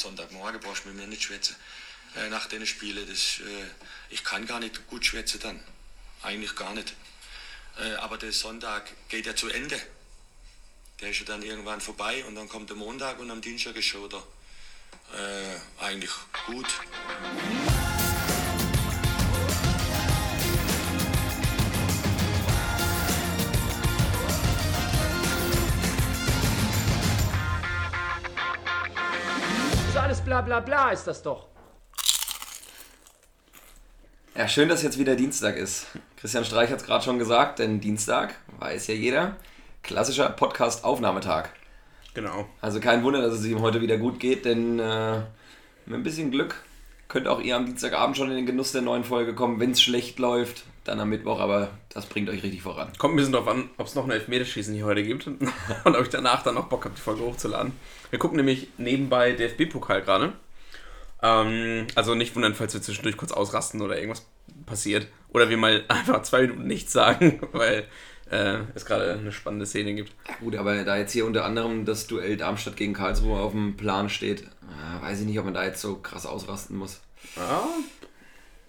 Sonntagmorgen brauchst du mit mir nicht schwätzen. Äh, nach den Spielen, das, äh, ich kann gar nicht gut schwätzen dann. Eigentlich gar nicht. Äh, aber der Sonntag geht ja zu Ende. Der ist ja dann irgendwann vorbei und dann kommt der Montag und am Dienstag ist schon wieder äh, eigentlich gut. Bla bla bla, ist das doch. Ja, schön, dass jetzt wieder Dienstag ist. Christian Streich hat es gerade schon gesagt, denn Dienstag, weiß ja jeder, klassischer Podcast-Aufnahmetag. Genau. Also kein Wunder, dass es ihm heute wieder gut geht, denn äh, mit ein bisschen Glück könnt auch ihr am Dienstagabend schon in den Genuss der neuen Folge kommen. Wenn es schlecht läuft, dann am Mittwoch, aber das bringt euch richtig voran. Kommt ein bisschen drauf an, ob es noch ein Elfmeterschießen hier heute gibt und ob ich danach dann noch Bock habe, die Folge hochzuladen. Wir gucken nämlich nebenbei DFB-Pokal gerade. Ähm, also nicht wundern, falls wir zwischendurch kurz ausrasten oder irgendwas passiert. Oder wir mal einfach zwei Minuten nichts sagen, weil äh, es gerade eine spannende Szene gibt. Ja, gut, aber da jetzt hier unter anderem das Duell Darmstadt gegen Karlsruhe auf dem Plan steht, äh, weiß ich nicht, ob man da jetzt so krass ausrasten muss. Ja,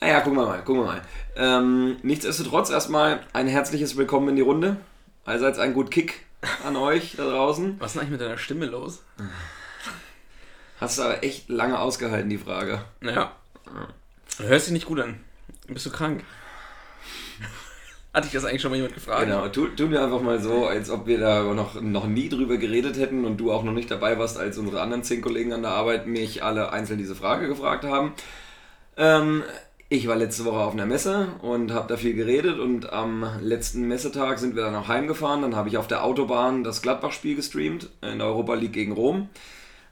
Naja, gucken wir mal, gucken wir mal. Ähm, nichtsdestotrotz erstmal ein herzliches Willkommen in die Runde. Allseits ein gut Kick an euch da draußen. was ist denn eigentlich mit deiner Stimme los? Hast du aber echt lange ausgehalten, die Frage. Naja. Du hörst dich nicht gut an. Bist du krank? Hatte ich das eigentlich schon mal jemand gefragt? Genau, tu, tun wir einfach mal so, als ob wir da noch, noch nie drüber geredet hätten und du auch noch nicht dabei warst, als unsere anderen zehn Kollegen an der Arbeit mich alle einzeln diese Frage gefragt haben. Ähm, ich war letzte Woche auf einer Messe und habe da viel geredet und am letzten Messetag sind wir dann auch heimgefahren. Dann habe ich auf der Autobahn das Gladbach-Spiel gestreamt in der Europa League gegen Rom.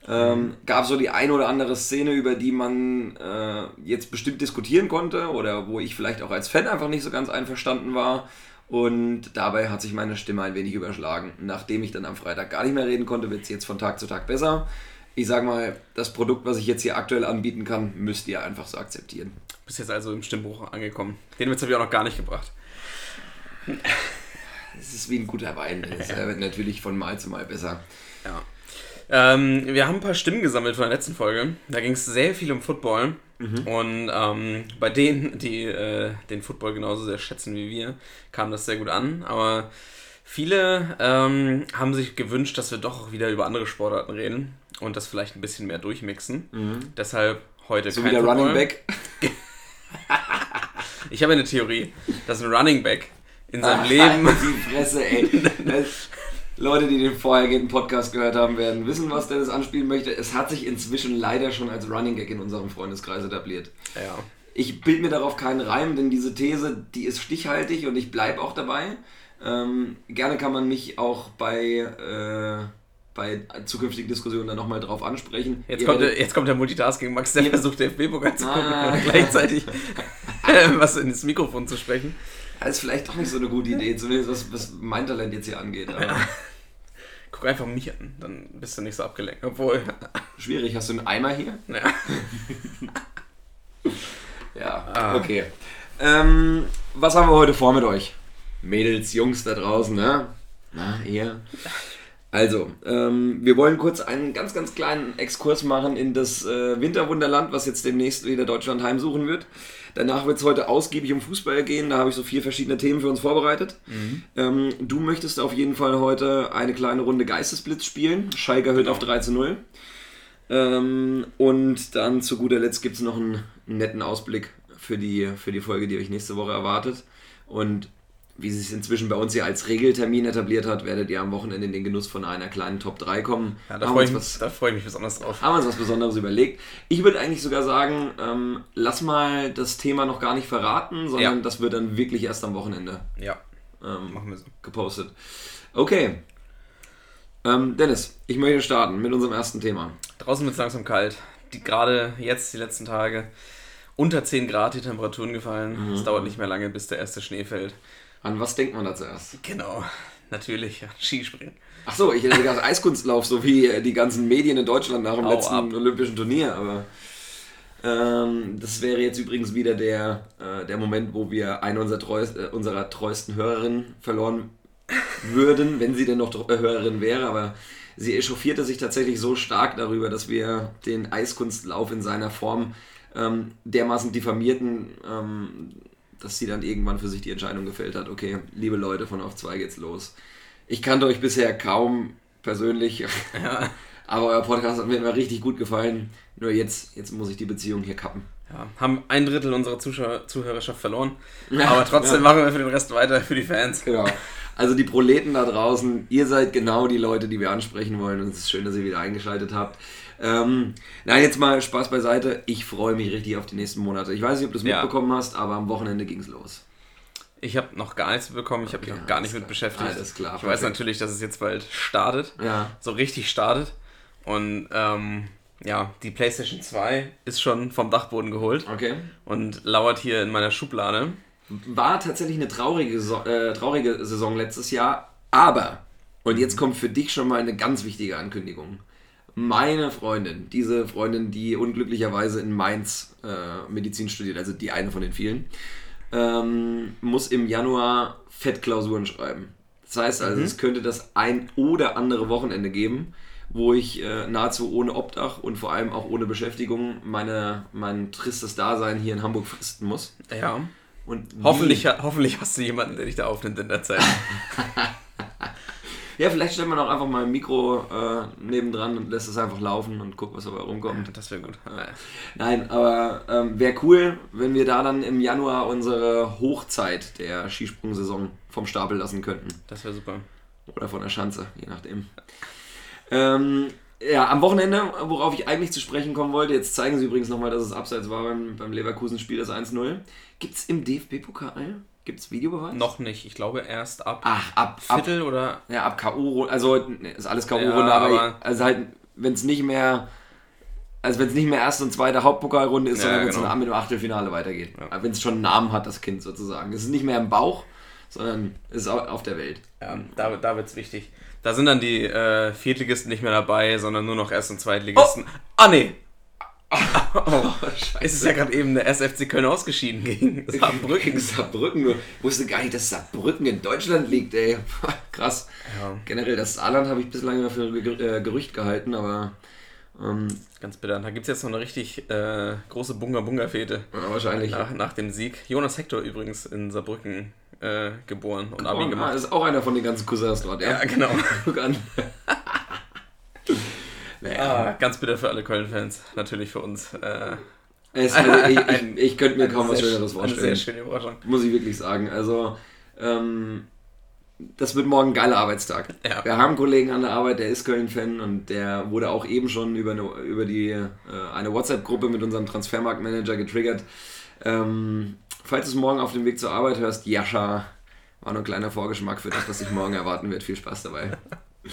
Ähm, gab so die ein oder andere Szene, über die man äh, jetzt bestimmt diskutieren konnte oder wo ich vielleicht auch als Fan einfach nicht so ganz einverstanden war. Und dabei hat sich meine Stimme ein wenig überschlagen. Nachdem ich dann am Freitag gar nicht mehr reden konnte, wird es jetzt von Tag zu Tag besser. Ich sag mal, das Produkt, was ich jetzt hier aktuell anbieten kann, müsst ihr einfach so akzeptieren. Bist jetzt also im Stimmbruch angekommen. Den Witz habe ich auch noch gar nicht gebracht. Es ist wie ein guter Wein. Es wird natürlich von Mal zu Mal besser. Ja. Ähm, wir haben ein paar Stimmen gesammelt von der letzten Folge. Da ging es sehr viel um Football. Und ähm, bei denen, die äh, den Football genauso sehr schätzen wie wir, kam das sehr gut an. Aber viele ähm, haben sich gewünscht, dass wir doch auch wieder über andere Sportarten reden und das vielleicht ein bisschen mehr durchmixen. Deshalb heute So kein wie der Football. Running Back. Ich habe eine Theorie, dass ein Running Back in seinem Ah, Leben Die Fresse, ey. Leute, die den vorhergehenden Podcast gehört haben, werden wissen, was Dennis anspielen möchte. Es hat sich inzwischen leider schon als Running Gag in unserem Freundeskreis etabliert. Ja. Ich bild mir darauf keinen Reim, denn diese These, die ist stichhaltig und ich bleibe auch dabei. Ähm, gerne kann man mich auch bei, äh, bei zukünftigen Diskussionen dann nochmal drauf ansprechen. Jetzt Ihr kommt, der, jetzt kommt der Multitasking Max, der versucht, DFB-Pokal zu gucken Ah. und gleichzeitig äh, was ins Mikrofon zu sprechen. Das ist vielleicht doch nicht so eine gute Idee, zumindest was, was mein Talent jetzt hier angeht. Aber Guck einfach mich an, dann bist du nicht so abgelenkt. Obwohl, schwierig. Hast du einen Eimer hier? ja. Ja, Ah. okay. Ähm, was haben wir heute vor mit euch? Mädels, Jungs da draußen, ne? Na, ihr? Also, ähm, wir wollen kurz einen ganz, ganz kleinen Exkurs machen in das äh, Winterwunderland, was jetzt demnächst wieder Deutschland heimsuchen wird. Danach wird es heute ausgiebig um Fußball gehen. Da habe ich so vier verschiedene Themen für uns vorbereitet. Ähm, du möchtest auf jeden Fall heute eine kleine Runde Geistesblitz spielen. Schalke erhöht auf 3 zu 0. Ähm, und dann zu guter Letzt gibt es noch einen netten Ausblick für die, für die Folge, die euch nächste Woche erwartet. Und wie sich inzwischen bei uns hier als Regeltermin etabliert hat, werdet ihr am Wochenende in den Genuss von einer kleinen Top 3 kommen. ja da freue ich, was- mich- da freu ich mich besonders drauf. haben wir uns was Besonderes überlegt. Ich würde eigentlich sogar sagen, ähm, lass mal das Thema noch gar nicht verraten, sondern Ja. das wird dann wirklich erst am Wochenende Ja, ähm, machen wir so. gepostet. Okay. Ähm, Dennis, ich möchte starten mit unserem ersten Thema. Draußen wird es langsam kalt. Die, gerade jetzt, die letzten Tage, unter 10 Grad die Temperaturen gefallen. Es dauert nicht mehr lange, bis der erste Schnee fällt. An was denkt man da zuerst? Genau, natürlich, ja. Skispringen. Ach so, ich hätte gedacht Eiskunstlauf, so wie äh, die ganzen Medien in Deutschland nach dem Hau letzten ab. Olympischen Turnier, aber ähm, das wäre jetzt übrigens wieder der, äh, der Moment, wo wir eine unserer, treuest, äh, unserer treuesten Hörerinnen verloren würden, wenn sie denn noch äh, Hörerin wäre, aber sie echauffierte sich tatsächlich so stark darüber, dass wir den Eiskunstlauf in seiner Form ähm, dermaßen diffamierten, ähm, dass sie dann irgendwann für sich die Entscheidung gefällt hat, okay, liebe Leute, von auf zwei geht's los. Ich kannte euch bisher kaum persönlich, aber euer Podcast hat mir immer richtig gut gefallen. Nur jetzt, jetzt muss ich die Beziehung hier kappen. Ja, haben ein Drittel unserer Zuschauer, Zuhörerschaft verloren. Ja, aber trotzdem ja. machen wir für den Rest weiter, für die Fans. Genau. Also die Proleten da draußen, ihr seid genau die Leute, die wir ansprechen wollen. Und es ist schön, dass ihr wieder eingeschaltet habt. Ähm, nein, jetzt mal Spaß beiseite. Ich freue mich richtig auf die nächsten Monate. Ich weiß nicht, ob du es Ja. mitbekommen hast, aber am Wochenende ging es los. Ich habe noch gar nichts bekommen, ich habe mich Okay, noch gar nicht mit klar. beschäftigt. Alles klar, ich weiß perfekt. natürlich, dass es jetzt bald startet. Ja. So richtig startet. Und ähm, ja, die PlayStation 2 ist schon vom Dachboden geholt Okay. und lauert hier in meiner Schublade. War tatsächlich eine traurige, so äh, traurige Saison letztes Jahr, aber, und jetzt kommt für dich schon mal eine ganz wichtige Ankündigung. Meine Freundin, diese Freundin, die unglücklicherweise in Mainz äh, Medizin studiert, also die eine von den vielen, ähm, muss im Januar Fettklausuren schreiben. Das heißt also, es könnte das ein oder andere Wochenende geben, wo ich äh, nahezu ohne Obdach und vor allem auch ohne Beschäftigung meine, mein tristes Dasein hier in Hamburg fristen muss. Ja. Und Hoffentlich, hoffentlich hast du jemanden, der dich da aufnimmt in der Zeit. Ja, vielleicht stellt man auch einfach mal ein Mikro äh, nebendran und lässt es einfach laufen und guckt, was dabei rumkommt. Das wäre gut. Nein, aber ähm, wäre cool, wenn wir da dann im Januar unsere Hochzeit der Skisprungsaison vom Stapel lassen könnten. Das wäre super. Oder von der Schanze, je nachdem. Ähm, ja, am Wochenende, worauf ich eigentlich zu sprechen kommen wollte, jetzt zeigen sie übrigens nochmal, dass es abseits war beim, beim Leverkusen-Spiel, das 1-0. Gibt es im DFB-Pokal? Gibt es Videobeweis? Noch nicht. Ich glaube erst ab Ach, ab, ab, Viertel oder. Ja, ab K.O. Also ist alles K.O. Ja, aber, aber- also halt, wenn es nicht mehr, also wenn es nicht mehr erste und zweite Hauptpokalrunde ist, Ja, sondern wenn es genau. mit dem Achtelfinale weitergeht. Wenn es schon einen Namen hat, das Kind sozusagen. Es ist nicht mehr im Bauch, sondern es ist au- auf der Welt. Ja, da, da wird es wichtig. Da sind dann die äh, Viertligisten nicht mehr dabei, sondern nur noch Erst- und Zweitligisten. Ah, nee! Oh, es ist ja gerade eben der SFC Köln ausgeschieden gegen Saarbrücken. Gegen Saarbrücken. Ich wusste gar nicht, dass Saarbrücken in Deutschland liegt, ey. Krass. Ja. Generell, das Saarland habe ich bislang immer für äh, Gerücht gehalten, aber ähm, Ganz bitter. Da gibt es jetzt noch eine richtig äh, große Bunga-Bunga-Fete ja, wahrscheinlich. nach, nach dem Sieg. Jonas Hector übrigens in Saarbrücken äh, geboren und Abi Oh, ah, gemacht. das ist auch einer von den ganzen Cousins dort, ja. Ja, genau. Guck an. Naja. Ah, ganz bitter für alle Köln-Fans. Natürlich für uns. Äh, Es, also ich, ich, ich könnte mir kaum was Schöneres Eine sehr vorstellen. schöne Überraschung. Muss ich wirklich sagen. Also, ähm, das wird morgen ein geiler Arbeitstag. Ja. Wir haben einen Kollegen an der Arbeit, der ist Köln-Fan und der wurde auch eben schon über eine, über die, äh, eine WhatsApp-Gruppe mit unserem Transfermarktmanager getriggert. Ähm, falls du es morgen auf dem Weg zur Arbeit hörst, Jascha, war nur ein kleiner Vorgeschmack für das, was dich morgen erwarten wird. Viel Spaß dabei.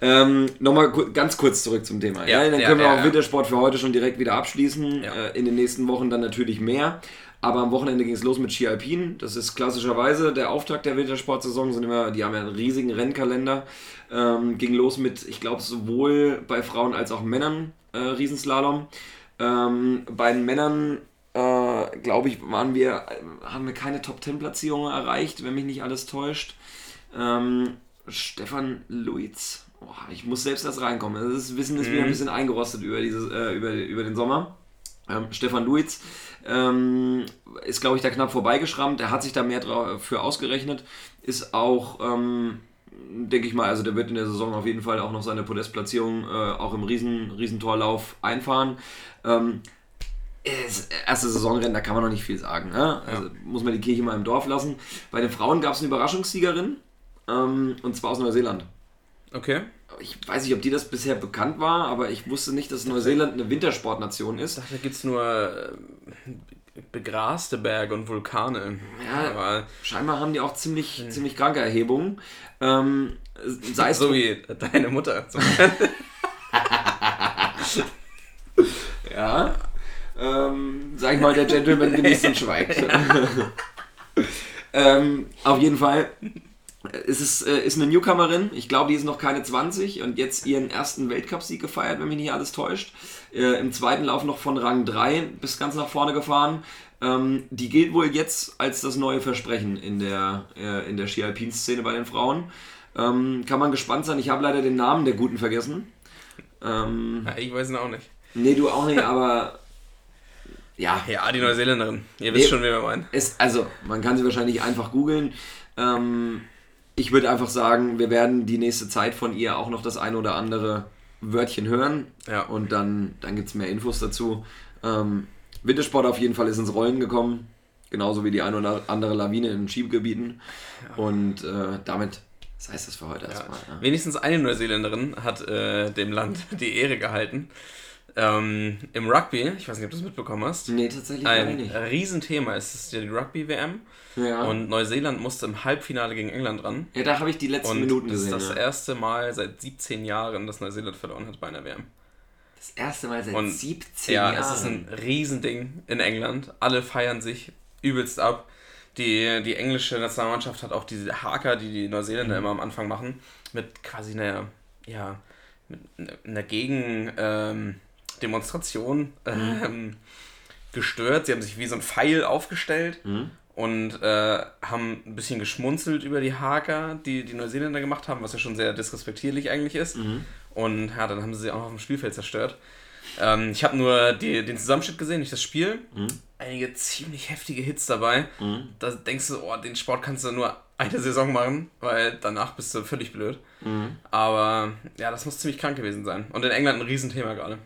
Ähm, Nochmal ku- ganz kurz zurück zum Thema. Ja, Ja, dann ja, können wir auch. Wintersport für heute schon direkt wieder abschließen. Äh, in den nächsten Wochen dann natürlich mehr. Aber am Wochenende ging es los mit Ski Alpin. Das ist klassischerweise der Auftakt der Wintersportsaison. Sind immer, die haben ja einen riesigen Rennkalender. Ähm, ging los mit, ich glaube, sowohl bei Frauen als auch Männern äh, Riesenslalom. Ähm, bei den Männern, äh, glaube ich, waren wir, äh, haben wir keine Top-10-Platzierung erreicht, wenn mich nicht alles täuscht. Ähm, Stefan Luiz. Oh, ich muss selbst erst reinkommen. Das Wissen ist wieder ein bisschen eingerostet über, dieses, äh, über, über den Sommer. Ähm, Stefan Luiz ähm, ist, glaube ich, da knapp vorbeigeschrammt. Er hat sich da mehr dra- für ausgerechnet. Ist auch, ähm, denke ich mal, also der wird in der Saison auf jeden Fall auch noch seine Podestplatzierung äh, auch im Riesen, Riesentorlauf einfahren. Ähm, ist erste Saisonrennen, da kann man noch nicht viel sagen. Ne? Also muss man die Kirche mal im Dorf lassen. Bei den Frauen gab es eine Überraschungssiegerin ähm, und zwar aus Neuseeland. Okay. Ich weiß nicht, ob dir das bisher bekannt war, aber ich wusste nicht, dass Neuseeland eine Wintersportnation ist. Da gibt es nur äh, begraste Berge und Vulkane. Ja, Aber Scheinbar haben die auch ziemlich, ziemlich kranke Erhebungen. Ähm, sei es so wie deine Mutter. Ja. Ähm, sag ich mal, der Gentleman genießt und schweigt. ähm, auf jeden Fall. Es ist, äh, ist eine Newcomerin, ich glaube, die ist noch keine 20 und jetzt ihren ersten Weltcupsieg gefeiert, wenn mich nicht alles täuscht. Äh, Im zweiten Lauf noch von Rang 3 bis ganz nach vorne gefahren. Ähm, die gilt wohl jetzt als das neue Versprechen in der, äh, in der Ski-Alpin-Szene bei den Frauen. Ähm, kann man gespannt sein. Ich habe leider den Namen der Guten vergessen. Ähm, Ja, ich weiß ihn auch nicht. nee, du auch nicht, aber ja, Ja, die Neuseeländerin. Ihr Nee. wisst schon, wen wir meinen. es, also man kann sie wahrscheinlich einfach googeln. Ähm, ich würde einfach sagen, wir werden die nächste Zeit von ihr auch noch das ein oder andere Wörtchen hören. Ja. Und dann, dann gibt es mehr Infos dazu. Ähm, Wintersport auf jeden Fall ist ins Rollen gekommen. Genauso wie die ein oder andere Lawine in den Skigebieten. Und äh, damit sei es das für heute erstmal. Ja. Wenigstens eine Neuseeländerin hat äh, dem Land die Ehre gehalten. Ähm, Im Rugby, ich weiß nicht, ob du es mitbekommen hast, Nee, tatsächlich ein nicht. Riesenthema ist es die Rugby-WM. Ja. Und Neuseeland musste im Halbfinale gegen England ran. ja, da habe ich die letzten Und Minuten das ist gesehen. das ja. erste Mal seit 17 Jahren, dass Neuseeland verloren hat bei einer WM. das erste Mal seit Und 17 ja, Jahren. es ist ein Riesending in England. Alle feiern sich übelst ab. Die, die englische Nationalmannschaft hat auch diese Haker, die die Neuseeländer immer am Anfang machen, mit quasi einer, ja, mit einer Gegen, ähm, Demonstration ähm, gestört. Sie haben sich wie so ein Pfeil aufgestellt und äh, haben ein bisschen geschmunzelt über die Haker, die die Neuseeländer gemacht haben, was ja schon sehr disrespektierlich eigentlich ist. Und ja, dann haben sie sie auch noch auf dem Spielfeld zerstört. Ähm, ich habe nur die, den Zusammenschnitt gesehen, nicht das Spiel. Einige ziemlich heftige Hits dabei. Da denkst du, oh, den Sport kannst du nur eine Saison machen, weil danach bist du völlig blöd. Aber ja, das muss ziemlich krank gewesen sein. Und in England ein Riesenthema gerade.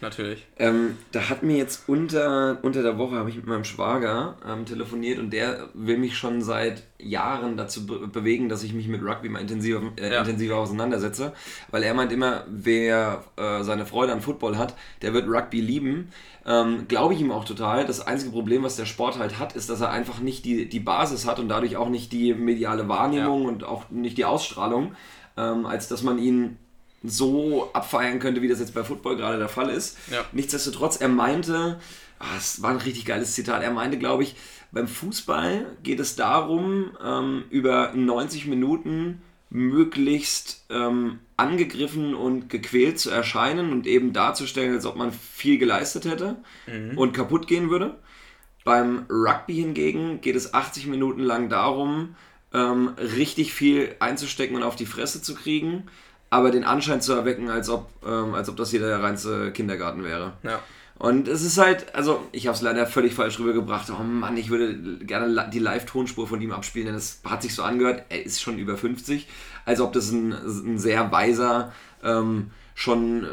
Natürlich. Ähm, da hat mir jetzt unter, unter der Woche habe ich mit meinem Schwager ähm, telefoniert und der will mich schon seit Jahren dazu be bewegen, dass ich mich mit Rugby mal intensiver, äh, Ja. intensiver auseinandersetze, weil er meint immer, wer äh, seine Freude an Football hat, der wird Rugby lieben. Ähm, Glaube ich ihm auch total. Das einzige Problem, was der Sport halt hat, ist, dass er einfach nicht die, die Basis hat und dadurch auch nicht die mediale Wahrnehmung Ja. und auch nicht die Ausstrahlung, ähm, als dass man ihn so abfeiern könnte, wie das jetzt bei Football gerade der Fall ist. Ja. Nichtsdestotrotz, er meinte, ah, es war ein richtig geiles Zitat, er meinte, glaube ich, beim Fußball geht es darum, ähm, über 90 Minuten möglichst ähm, angegriffen und gequält zu erscheinen und eben darzustellen, als ob man viel geleistet hätte und kaputt gehen würde. Beim Rugby hingegen geht es 80 Minuten lang darum, ähm, richtig viel einzustecken und auf die Fresse zu kriegen, aber den Anschein zu erwecken, als ob, ähm, als ob das hier der reinste Kindergarten wäre. Ja. Und es ist halt, also ich habe es leider völlig falsch rübergebracht. Oh Mann, ich würde gerne die Live-Tonspur von ihm abspielen, denn es hat sich so angehört, er ist schon über 50, als ob das ein, ein sehr weiser, ähm, schon äh,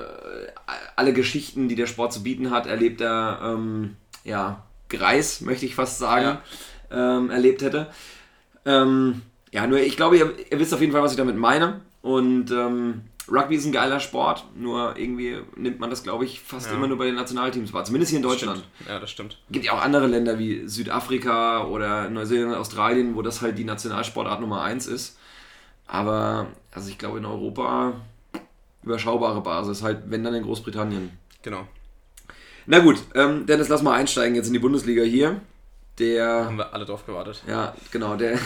alle Geschichten, die der Sport zu bieten hat, erlebter, ähm, ja, Greis, möchte ich fast sagen, ähm, erlebt hätte. Ähm, ja, nur ich glaube, ihr, ihr wisst auf jeden Fall, was ich damit meine. Und ähm, Rugby ist ein geiler Sport, nur irgendwie nimmt man das, glaube ich, fast Ja. immer nur bei den Nationalteams wahr. Zumindest hier in Deutschland. Stimmt. Ja, das stimmt. Gibt ja auch andere Länder wie Südafrika oder Neuseeland, Australien, wo das halt die Nationalsportart Nummer 1 ist. Aber, also ich glaube in Europa überschaubare Basis, halt wenn dann in Großbritannien. Genau. Na gut, ähm, Dennis, lass mal einsteigen jetzt in die Bundesliga hier. Der Haben wir alle drauf gewartet. ja, genau, der,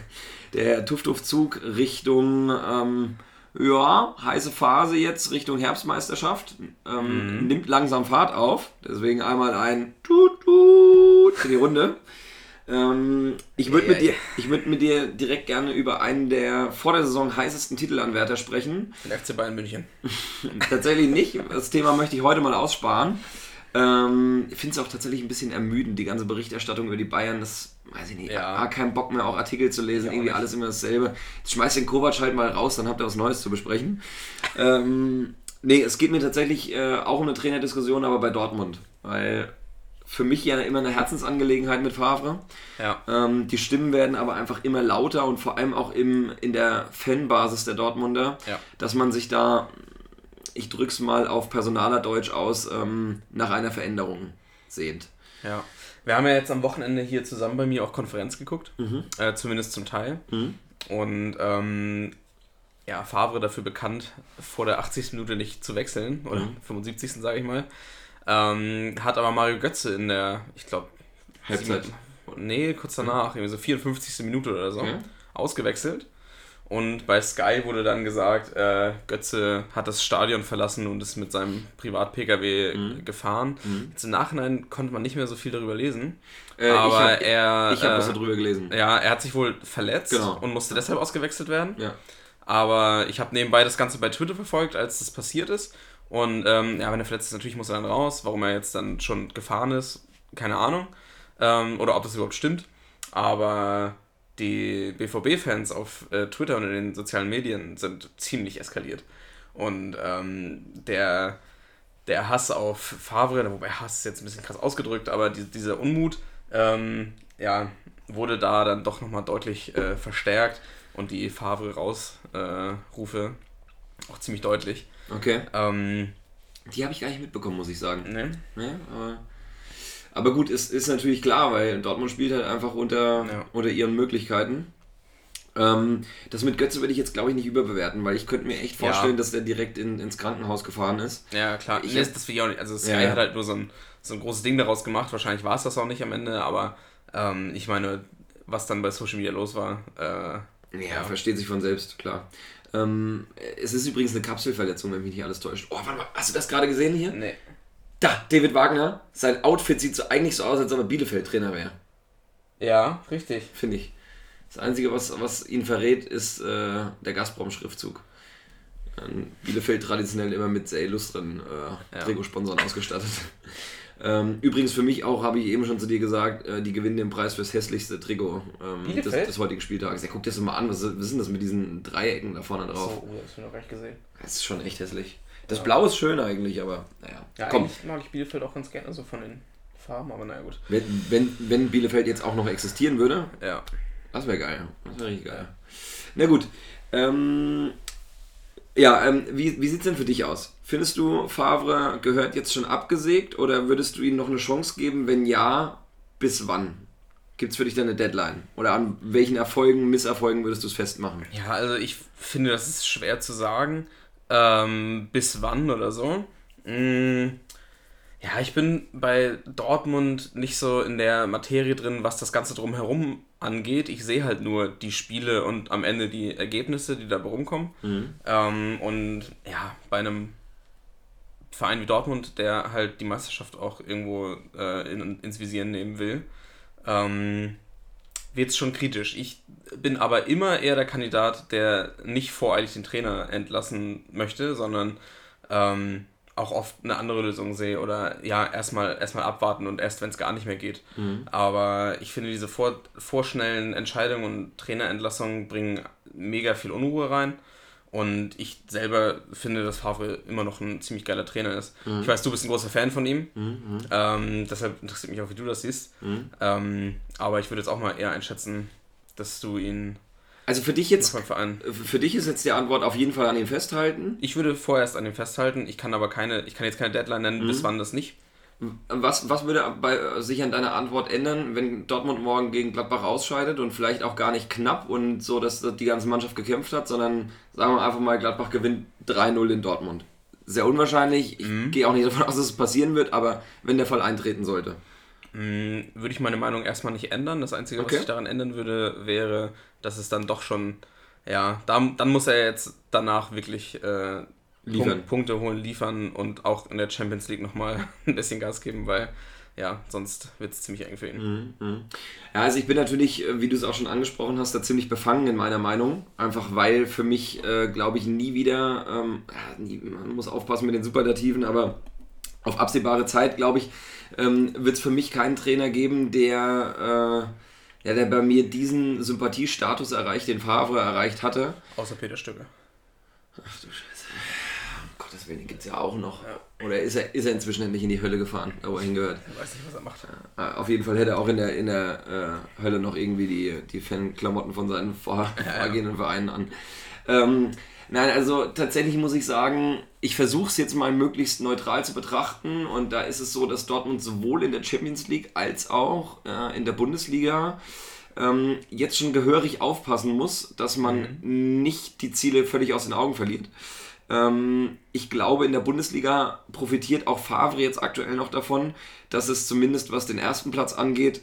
der Tuff-Tuff-Zug Richtung, ähm, ja, heiße Phase jetzt Richtung Herbstmeisterschaft. Ähm, Nimmt langsam Fahrt auf. Deswegen einmal ein Tut-Tut für die Runde. Ähm, ich würde mit, dir- ich würd mit dir direkt gerne über einen der vor der Saison heißesten Titelanwärter sprechen. Den FC Bayern München. Tatsächlich nicht. Das Thema möchte ich heute mal aussparen. Ähm, ich finde es auch tatsächlich ein bisschen ermüdend, die ganze Berichterstattung über die Bayern. Das weiß ich nicht. Ja. Ja. keinen Bock mehr, auch Artikel zu lesen. auch Irgendwie nicht. alles immer dasselbe. Jetzt schmeißt den Kovac halt mal raus, dann habt ihr was Neues zu besprechen. ähm, nee, es geht mir tatsächlich äh, auch um eine Trainerdiskussion, aber bei Dortmund. Weil für mich ja immer eine Herzensangelegenheit mit Favre. Ja. Ähm, die Stimmen werden aber einfach immer lauter und vor allem auch im, in der Fanbasis der Dortmunder, Ja. dass man sich da, ich drück's mal auf Personaler Deutsch aus, ähm, nach einer Veränderung sehnt. Ja. Wir haben ja jetzt am Wochenende hier zusammen bei mir auch Konferenz geguckt. Äh, zumindest zum Teil. Und ähm, ja, Favre dafür bekannt, vor der 80. Minute nicht zu wechseln, oder 75. sage ich mal. Ähm, hat aber Mario Götze in der, ich glaube, Halbzeit. Nee, kurz danach, irgendwie so 54. Minute oder so, Ja. ausgewechselt. Und bei Sky wurde dann gesagt, äh, Götze hat das Stadion verlassen und ist mit seinem Privat-Pkw Mhm. gefahren. Jetzt im Nachhinein konnte man nicht mehr so viel darüber lesen. Äh, aber ich hab, er. Ich habe äh, was darüber gelesen. Ja, er hat sich wohl verletzt Genau. und musste deshalb ausgewechselt werden. Ja. Aber ich habe nebenbei das Ganze bei Twitter verfolgt, als das passiert ist. Und ähm, ja, wenn er verletzt ist, natürlich muss er dann raus. Warum er jetzt dann schon gefahren ist, keine Ahnung. Ähm, oder ob das überhaupt stimmt. Aber die BVB-Fans auf äh, Twitter und in den sozialen Medien sind ziemlich eskaliert. Und ähm, der, der Hass auf Favre, wobei Hass ist jetzt ein bisschen krass ausgedrückt, aber die, dieser Unmut, ähm, ja, wurde da dann doch nochmal deutlich äh, verstärkt und die Favre-Rausrufe auch ziemlich deutlich. Okay. Ähm, Die habe ich gar nicht mitbekommen, muss ich sagen. ne? Ja, aber, aber gut, es ist natürlich klar, weil Dortmund spielt halt einfach unter, Ja. unter ihren Möglichkeiten. Ähm, das mit Götze würde ich jetzt, glaube ich, nicht überbewerten, weil ich könnte mir echt vorstellen, Ja. dass der direkt in, ins Krankenhaus gefahren ist. Ja, klar. Ich nee, das will ich auch nicht. Also Sky ja. hat halt nur so ein, so ein großes Ding daraus gemacht. Wahrscheinlich war es das auch nicht am Ende, aber ähm, ich meine, was dann bei Social Media los war, äh, Ja, versteht sich von selbst, klar. Ähm, es ist übrigens eine Kapselverletzung, wenn mich nicht alles täuscht. Oh, warte mal, hast du das gerade gesehen hier? nee. Da, David Wagner. Sein Outfit sieht so eigentlich so aus, als ob er Bielefeld-Trainer wäre, Ja, richtig. finde ich. Das Einzige, was, was ihn verrät, ist äh, der Gazprom-Schriftzug. Ähm, Bielefeld traditionell immer mit sehr illustren äh, Ja. Trikotsponsoren ausgestattet. ähm, übrigens für mich auch, habe ich eben schon zu dir gesagt, äh, die gewinnen den Preis fürs hässlichste Trikot ähm, des, des heutigen Spieltages. Ja, guck dir das mal an, was, was ist denn das mit diesen Dreiecken da vorne drauf? So, oh, das habe ich noch gar nicht gesehen. Das ist schon echt hässlich. Das Blau ist schön eigentlich, aber naja. Ja, Komm, eigentlich mag ich Bielefeld auch ganz gerne, so von den Farben, aber naja, gut. wenn, wenn, wenn Bielefeld jetzt auch noch existieren würde, Ja. das wäre geil. Das wäre richtig geil. Na gut. Ähm, ja, ähm, wie, wie sieht es denn für dich aus? Findest du, Favre gehört jetzt schon abgesägt oder würdest du ihm noch eine Chance geben? Wenn ja, bis wann? Gibt es für dich da eine Deadline? Oder an welchen Erfolgen, Misserfolgen würdest du es festmachen? Ja, also ich finde, das ist schwer zu sagen, ähm, bis wann oder so. Mm, ja, ich bin bei Dortmund nicht so in der Materie drin, was das Ganze drumherum angeht. Ich sehe halt nur die Spiele und am Ende die Ergebnisse, die dabei rumkommen. Ähm, und ja, bei einem Verein wie Dortmund, der halt die Meisterschaft auch irgendwo äh, in, ins Visier nehmen will, ähm, wird es schon kritisch. Ich bin aber immer eher der Kandidat, der nicht voreilig den Trainer entlassen möchte, sondern ähm, auch oft eine andere Lösung sehe oder ja, erstmal erstmal abwarten und erst wenn es gar nicht mehr geht. Aber ich finde, diese vor, vorschnellen Entscheidungen und Trainerentlassungen bringen mega viel Unruhe rein. Und ich selber finde, dass Favre immer noch ein ziemlich geiler Trainer ist. Ich weiß, du bist ein großer Fan von ihm. Ähm, deshalb interessiert mich auch, wie du das siehst. Ähm, aber ich würde jetzt auch mal eher einschätzen, dass du ihn Also für dich jetzt, für dich ist jetzt die Antwort auf jeden Fall an ihn festhalten. Ich würde vorerst an ihm festhalten. Ich kann aber keine, ich kann jetzt keine Deadline nennen, bis wann das nicht. Was, was würde bei, sich an deiner Antwort ändern, wenn Dortmund morgen gegen Gladbach ausscheidet und vielleicht auch gar nicht knapp und so, dass die ganze Mannschaft gekämpft hat, sondern sagen wir einfach mal, Gladbach gewinnt 3-0 in Dortmund? Sehr unwahrscheinlich. Ich Mhm. gehe auch nicht davon aus, dass es passieren wird, aber wenn der Fall eintreten sollte. Mm, Würde ich meine Meinung erstmal nicht ändern. Das Einzige, Okay. was ich daran ändern würde, wäre, dass es dann doch schon, ja, da, dann muss er jetzt danach wirklich äh, Liefern. Punkt, Punkte holen, liefern und auch in der Champions League nochmal ein bisschen Gas geben, weil ja, sonst wird es ziemlich eng für ihn. Ja, also ich bin natürlich, äh, wie du es auch schon angesprochen hast, da ziemlich befangen in meiner Meinung. Einfach weil für mich, äh, glaube ich, nie wieder, ähm, nie, man muss aufpassen mit den Superlativen, aber auf absehbare Zeit, glaube ich, ähm, wird es für mich keinen Trainer geben, der, äh, ja, der bei mir diesen Sympathiestatus erreicht, den Favre erreicht hatte. Außer Peter Stöcke. Ach du Scheiße. Gottes Willen, gibt es ja auch noch. Oder ist er, ist er inzwischen endlich in die Hölle gefahren, da wo er hingehört? Ich weiß nicht, was er macht. Äh, Auf jeden Fall hätte er auch in der, in der äh, Hölle noch irgendwie die, die Fanklamotten von seinen vor, vorgehenden Vereinen an. Ähm, nein, also tatsächlich muss ich sagen, ich versuche es jetzt mal möglichst neutral zu betrachten und da ist es so, dass Dortmund sowohl in der Champions League als auch äh, in der Bundesliga ähm, jetzt schon gehörig aufpassen muss, dass man nicht die Ziele völlig aus den Augen verliert. Ähm, ich glaube, in der Bundesliga profitiert auch Favre jetzt aktuell noch davon, dass es zumindest was den ersten Platz angeht,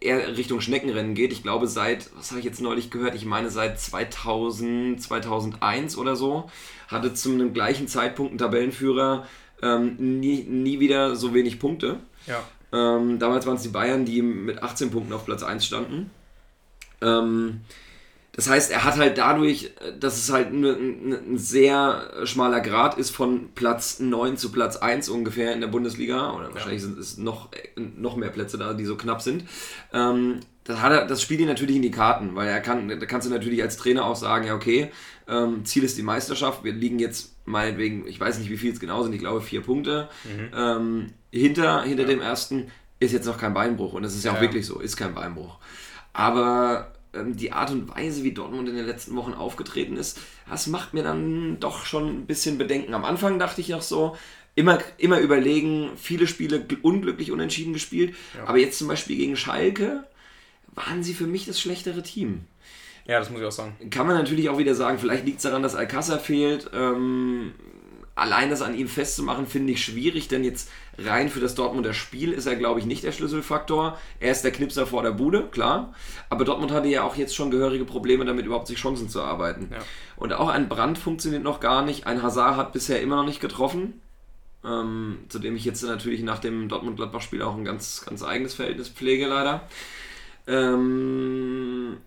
eher Richtung Schneckenrennen geht. Ich glaube seit, was habe ich jetzt neulich gehört, ich meine seit 2000, 2001 oder so, hatte zum gleichen Zeitpunkt ein Tabellenführer ähm, nie, nie wieder so wenig Punkte. Ja. Ähm, damals waren es die Bayern, die mit 18 Punkten auf Platz 1 standen. Ähm, das heißt, er hat halt dadurch, dass es halt ein, ein sehr schmaler Grad ist von Platz 9 zu Platz 1 ungefähr in der Bundesliga, oder wahrscheinlich sind es noch, noch mehr Plätze da, die so knapp sind. Ähm, das, hat er, das spielt ihn natürlich in die Karten, weil er kann, da kannst du natürlich als Trainer auch sagen, ja okay, ähm, Ziel ist die Meisterschaft, wir liegen jetzt meinetwegen, ich weiß nicht wie viel es genau sind, ich glaube vier Punkte, mhm. ähm, hinter, hinter ja. dem ersten ist jetzt noch kein Beinbruch und das ist ja, ja auch wirklich so, ist kein Beinbruch. Aber die Art und Weise, wie Dortmund in den letzten Wochen aufgetreten ist, das macht mir dann doch schon ein bisschen Bedenken. Am Anfang dachte ich noch so, immer, immer überlegen, viele Spiele unglücklich unentschieden gespielt, ja. aber jetzt zum Beispiel gegen Schalke waren sie für mich das schlechtere Team. Ja, das muss ich auch sagen. Kann man natürlich auch wieder sagen, vielleicht liegt es daran, dass Alcázar fehlt. Ähm, allein das an ihm festzumachen, finde ich schwierig, denn jetzt rein für das Dortmunder Spiel ist er, glaube ich, nicht der Schlüsselfaktor. Er ist der Knipser vor der Bude, klar. Aber Dortmund hatte ja auch jetzt schon gehörige Probleme damit, überhaupt sich Chancen zu erarbeiten. Ja. Und auch ein Brand funktioniert noch gar nicht. Ein Hazard hat bisher immer noch nicht getroffen. Ähm, zu dem ich jetzt natürlich nach dem Dortmund-Gladbach-Spiel auch ein ganz, ganz eigenes Verhältnis pflege, leider. Ähm,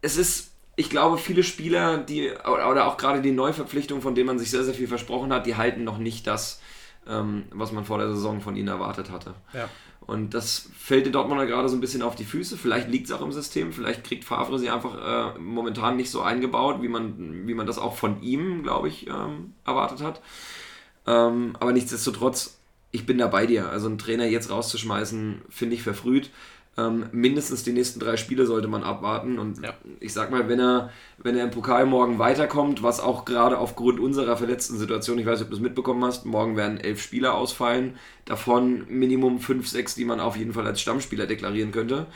es ist ich glaube, viele Spieler, die, oder auch gerade die Neuverpflichtungen, von denen man sich sehr, sehr viel versprochen hat, die halten noch nicht das, ähm, was man vor der Saison von ihnen erwartet hatte. Ja. Und das fällt den Dortmunder gerade so ein bisschen auf die Füße. Vielleicht liegt es auch im System, vielleicht kriegt Favre sie einfach äh, momentan nicht so eingebaut, wie man, wie man das auch von ihm, glaube ich, ähm, erwartet hat. Ähm, aber nichtsdestotrotz, ich bin da bei dir. Also einen Trainer jetzt rauszuschmeißen, finde ich verfrüht. Ähm, mindestens die nächsten drei Spiele sollte man abwarten. Und ja. ich sag mal, wenn er, wenn er im Pokal morgen weiterkommt, was auch gerade aufgrund unserer verletzten Situation, ich weiß nicht, ob du es mitbekommen hast, morgen werden elf Spieler ausfallen, davon Minimum fünf, sechs, die man auf jeden Fall als Stammspieler deklarieren könnte.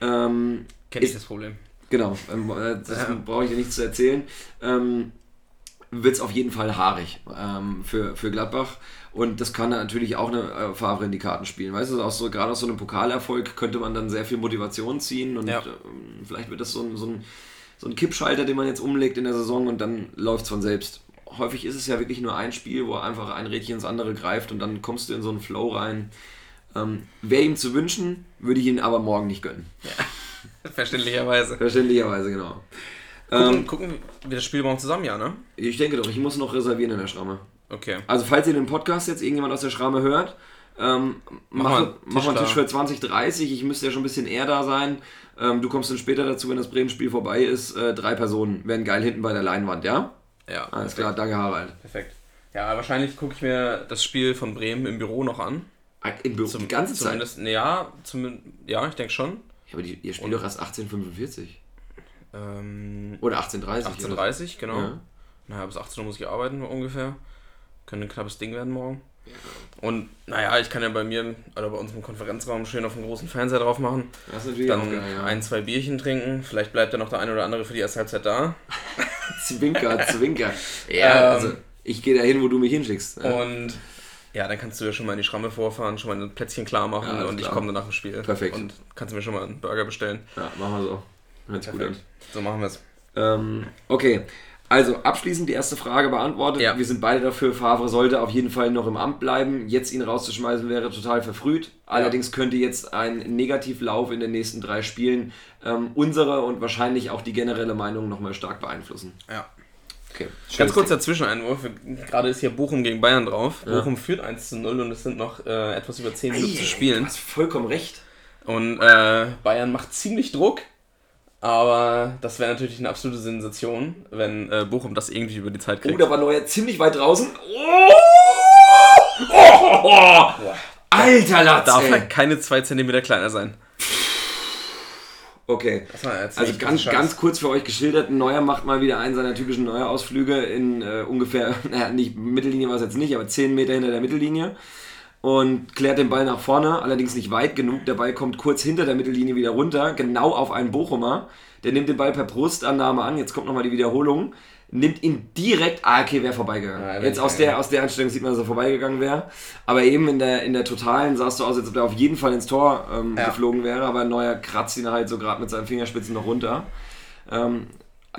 Ähm, Kenne ich das Problem. Genau, ähm, äh, das brauche ich dir nichts zu erzählen. Ähm, Wird es auf jeden Fall haarig ähm, für, für Gladbach. Und das kann natürlich auch eine äh, Favre in die Karten spielen. Weißt du, so, gerade aus so einem Pokalerfolg könnte man dann sehr viel Motivation ziehen und ja. ähm, vielleicht wird das so ein, so, ein, so ein Kippschalter, den man jetzt umlegt in der Saison und dann läuft es von selbst. Häufig ist es ja wirklich nur ein Spiel, wo einfach ein Rädchen ins andere greift und dann kommst du in so einen Flow rein. Ähm, Wäre ihm zu wünschen, würde ich ihn aber morgen nicht gönnen. Ja. Verständlicherweise. Verständlicherweise, genau. Gucken, ähm, gucken wir das Spiel morgen zusammen, ja, ne? Ich denke doch, ich muss noch reservieren in der Schramme. Okay. Also falls ihr den Podcast jetzt irgendjemand aus der Schramme hört, ähm, mach, mal einen Tisch für 2030. Ich müsste ja schon ein bisschen eher da sein. Ähm, du kommst dann später dazu, wenn das Bremen-Spiel vorbei ist. Äh, drei Personen werden geil hinten bei der Leinwand, ja? Ja. Alles perfekt. klar, danke Harald. Perfekt. Ja, wahrscheinlich gucke ich mir das Spiel von Bremen im Büro noch an. Ah, Im Büro Zum, die ganze Zeit? Zumindest, ja, zum, ja, ich denke schon. Ja, aber die, ihr spielt doch erst 1845. Ähm, oder 1830. 1830, genau. Ja. Naja, bis 18 Uhr muss ich arbeiten ungefähr. Könnte ein knappes Ding werden morgen. Und naja, ich kann ja bei mir oder bei uns im Konferenzraum schön auf einen großen Fernseher drauf machen. Das ist Dann geil, ja. ein, zwei Bierchen trinken. Vielleicht bleibt ja noch der eine oder andere für die erste Halbzeit da. zwinker, zwinker. Ja, ähm, also ich gehe dahin, wo du mich hinschickst. Ja. Und ja, dann kannst du ja schon mal in die Schramme vorfahren, schon mal ein Plätzchen klar machen ja, und klar. ich komme dann nach dem Spiel. Perfekt. Und kannst du mir schon mal einen Burger bestellen. Ja, machen wir so. Hört gut an. So machen wir es. Ähm, okay, also abschließend die erste Frage beantwortet. Ja. Wir sind beide dafür, Favre sollte auf jeden Fall noch im Amt bleiben. Jetzt ihn rauszuschmeißen wäre total verfrüht. Allerdings ja. könnte jetzt ein Negativlauf in den nächsten drei Spielen ähm, unsere und wahrscheinlich auch die generelle Meinung nochmal stark beeinflussen. Ja. Okay. Ganz kurz dazwischen Einwurf. Gerade ist hier Bochum gegen Bayern drauf. Ja. Bochum führt 1 zu 0 und es sind noch äh, etwas über 10 Minuten zu spielen. Du hast vollkommen recht. Und äh, Bayern macht ziemlich Druck. Aber das wäre natürlich eine absolute Sensation, wenn äh, Bochum das irgendwie über die Zeit kriegt. Oh, da war Neuer ziemlich weit draußen. Oh! Oh! oh! Alter Latz, Darf er keine zwei Zentimeter kleiner sein. Okay. Also ganz, ganz kurz für euch geschildert, Neuer macht mal wieder einen seiner typischen Neuer-Ausflüge in äh, ungefähr, naja, nicht Mittellinie war es jetzt nicht, aber 10 Meter hinter der Mittellinie und klärt den Ball nach vorne, allerdings nicht weit genug. Der Ball kommt kurz hinter der Mittellinie wieder runter, genau auf einen Bochumer. Der nimmt den Ball per Brustannahme an. Jetzt kommt nochmal die Wiederholung. nimmt ihn direkt, ah, okay, wäre vorbeigegangen. Ja, Jetzt aus der, aus der Einstellung sieht man, dass er vorbeigegangen wäre. Aber eben in der, in der Totalen sah es so aus, als ob er auf jeden Fall ins Tor ähm, Ja. geflogen wäre, aber Neuer kratzt ihn halt so gerade mit seinen Fingerspitzen noch runter. Ähm,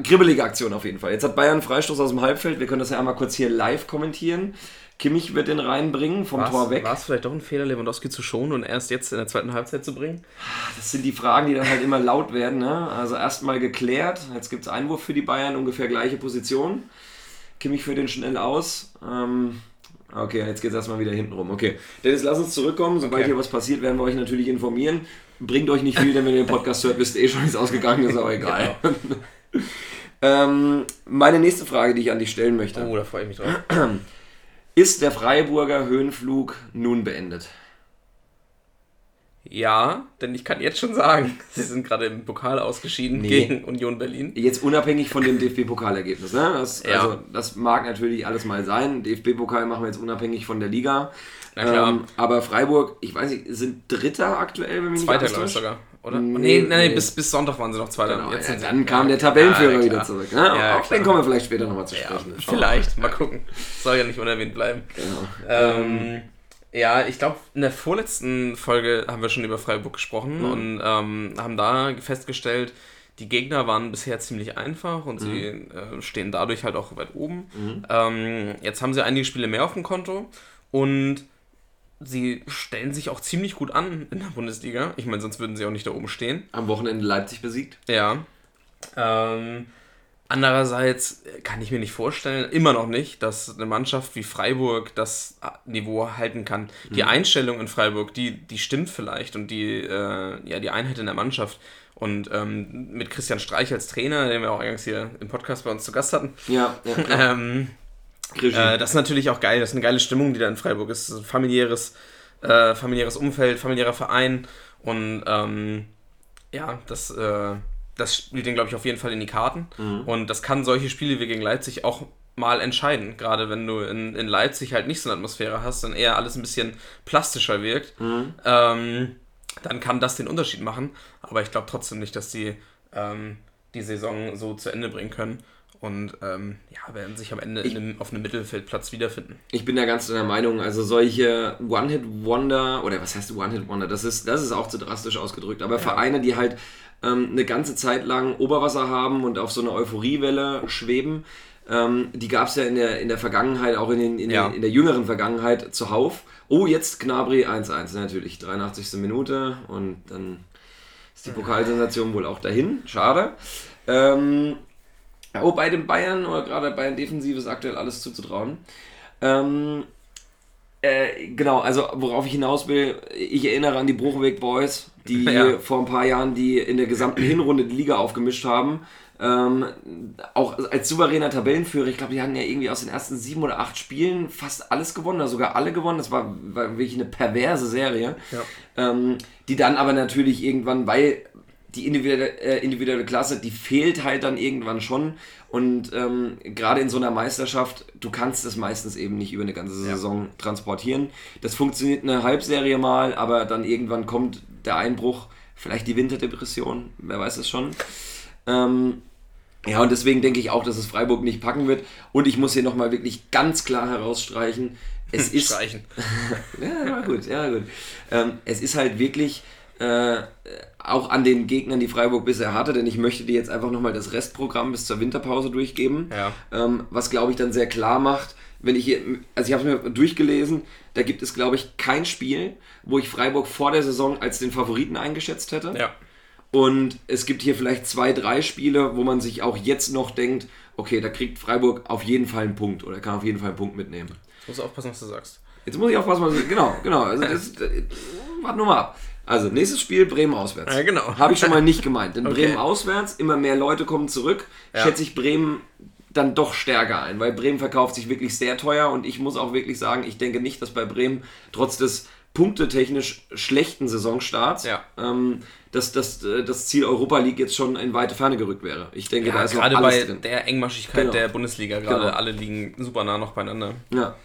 kribbelige Aktion auf jeden Fall. Jetzt hat Bayern Freistoß aus dem Halbfeld. Wir können das ja einmal kurz hier live kommentieren. Kimmich wird den reinbringen, vom Tor weg. War es vielleicht doch ein Fehler, Lewandowski zu schonen und erst jetzt in der zweiten Halbzeit zu bringen? Das sind die Fragen, die dann halt immer laut werden. Ne? Also erstmal geklärt. Jetzt gibt es Einwurf für die Bayern, ungefähr gleiche Position. Kimmich führt den schnell aus. Ähm, okay, jetzt geht es erstmal wieder hinten rum. Okay, Dennis, lass uns zurückkommen. Sobald Okay. hier was passiert, werden wir euch natürlich informieren. Bringt euch nicht viel, denn wenn ihr den Podcast hört, wisst ihr eh schon, wie es ausgegangen ist, aber egal. ähm, meine nächste Frage, die ich an dich stellen möchte. Oh, da freue ich mich drauf. Ist der Freiburger Höhenflug nun beendet? Ja, denn ich kann jetzt schon sagen, sie sind gerade im Pokal ausgeschieden Nee. gegen Union Berlin. Jetzt unabhängig von dem DFB-Pokalergebnis. Ne? Das, Ja. also, das mag natürlich alles mal sein. DFB-Pokal machen wir jetzt unabhängig von der Liga. Na klar. Ähm, aber Freiburg, ich weiß nicht, sind Dritter aktuell, wenn mich Zweiter, nicht glaube alles ich sogar. Oder? Nee, Nee, nee, nee. Bis, bis Sonntag waren sie noch Zweiter. Genau, Jetzt ja, sie- dann kam der Tabellenführer Ja, wieder zurück. Ne? Ja, Auf den kommen wir vielleicht später nochmal zu sprechen. Vielleicht, mal gucken. Soll ja nicht unerwähnt bleiben. Genau. Ähm, ja, ich glaube, in der vorletzten Folge haben wir schon über Freiburg gesprochen Mhm. und ähm, haben da festgestellt, die Gegner waren bisher ziemlich einfach und sie Mhm. äh, stehen dadurch halt auch weit oben. Ähm, jetzt haben sie einige Spiele mehr auf dem Konto und sie stellen sich auch ziemlich gut an in der Bundesliga. Ich meine, sonst würden sie auch nicht da oben stehen. Am Wochenende Leipzig besiegt. Ja. Ähm, andererseits kann ich mir nicht vorstellen, immer noch nicht, dass eine Mannschaft wie Freiburg das Niveau halten kann. Die Einstellung in Freiburg, die, die stimmt vielleicht und die, äh, ja, die Einheit in der Mannschaft. Und ähm, mit Christian Streich als Trainer, den wir auch eingangs hier im Podcast bei uns zu Gast hatten, Ja, ja. ähm. Äh, das ist natürlich auch geil. Das ist eine geile Stimmung, die da in Freiburg ist. Ein familiäres, äh, familiäres Umfeld, familiärer Verein. Und ähm, ja, das, äh, das spielt den, glaube ich, auf jeden Fall in die Karten. Und das kann solche Spiele wie gegen Leipzig auch mal entscheiden. Gerade wenn du in, in Leipzig halt nicht so eine Atmosphäre hast, dann eher alles ein bisschen plastischer wirkt. Ähm, dann kann das den Unterschied machen. Aber ich glaube trotzdem nicht, dass die ähm, die Saison so zu Ende bringen können. Und ähm, ja, werden sich am Ende in einem, auf einem Mittelfeldplatz wiederfinden. Ich bin da ganz der Meinung, also solche One-Hit-Wonder, oder was heißt One-Hit-Wonder, das ist, das ist auch zu drastisch ausgedrückt, aber Vereine, die halt ähm, eine ganze Zeit lang Oberwasser haben und auf so einer Euphoriewelle schweben, ähm, die gab es ja in der, in der Vergangenheit, auch in, den, in, Ja. der, in der jüngeren Vergangenheit zuhauf. Oh, jetzt Gnabry 1-1, natürlich, 83. Minute und dann ist die Pokalsensation wohl auch dahin, schade. Ähm, ja, oh, bei den Bayern oder gerade Bayern Defensiv ist aktuell alles zuzutrauen. Ähm, äh, genau, also worauf ich hinaus will, ich erinnere an die Bruchweg Boys, die Ja. vor ein paar Jahren die in der gesamten Hinrunde die Liga aufgemischt haben. Ähm, auch als souveräner Tabellenführer, ich glaube, die hatten ja irgendwie aus den ersten sieben oder acht Spielen fast alles gewonnen, oder sogar alle gewonnen. Das war, war wirklich eine perverse Serie. Ähm, die dann aber natürlich irgendwann, weil die individuelle, äh, individuelle Klasse, die fehlt halt dann irgendwann schon. Und ähm, gerade in so einer Meisterschaft, du kannst es meistens eben nicht über eine ganze Saison transportieren. Das funktioniert eine Halbserie mal, aber dann irgendwann kommt der Einbruch, vielleicht die Winterdepression, wer weiß es schon. Ähm, ja, und deswegen denke ich auch, dass es Freiburg nicht packen wird. Und ich muss hier nochmal wirklich ganz klar herausstreichen, es ist Streichen. ja, gut, ja, gut. Ähm, es ist halt wirklich äh, auch an den Gegnern, die Freiburg bisher hatte, denn ich möchte dir jetzt einfach nochmal das Restprogramm bis zur Winterpause durchgeben. Ja. Ähm, was, glaube ich, dann sehr klar macht, wenn ich hier, also ich habe es mir durchgelesen, da gibt es, glaube ich, kein Spiel, wo ich Freiburg vor der Saison als den Favoriten eingeschätzt hätte. Ja. Und es gibt hier vielleicht zwei, drei Spiele, wo man sich auch jetzt noch denkt, okay, da kriegt Freiburg auf jeden Fall einen Punkt oder kann auf jeden Fall einen Punkt mitnehmen. Jetzt musst du aufpassen, was du sagst. Jetzt muss ich aufpassen, was ich, genau, genau. Also das, äh, warte nur mal ab. Also, nächstes Spiel Bremen auswärts. Ja, genau. Habe ich schon mal nicht gemeint. Denn Okay. Bremen auswärts, immer mehr Leute kommen zurück, Ja. schätze ich Bremen dann doch stärker ein, weil Bremen verkauft sich wirklich sehr teuer und ich muss auch wirklich sagen, ich denke nicht, dass bei Bremen trotz des punktetechnisch schlechten Saisonstarts Ja. ähm, dass, dass äh, das Ziel Europa League jetzt schon in weite Ferne gerückt wäre. Ich denke, da Ja, ist noch gerade alles bei drin. der Engmaschigkeit Genau. der Bundesliga, gerade Genau. alle liegen super nah noch beieinander. Ja.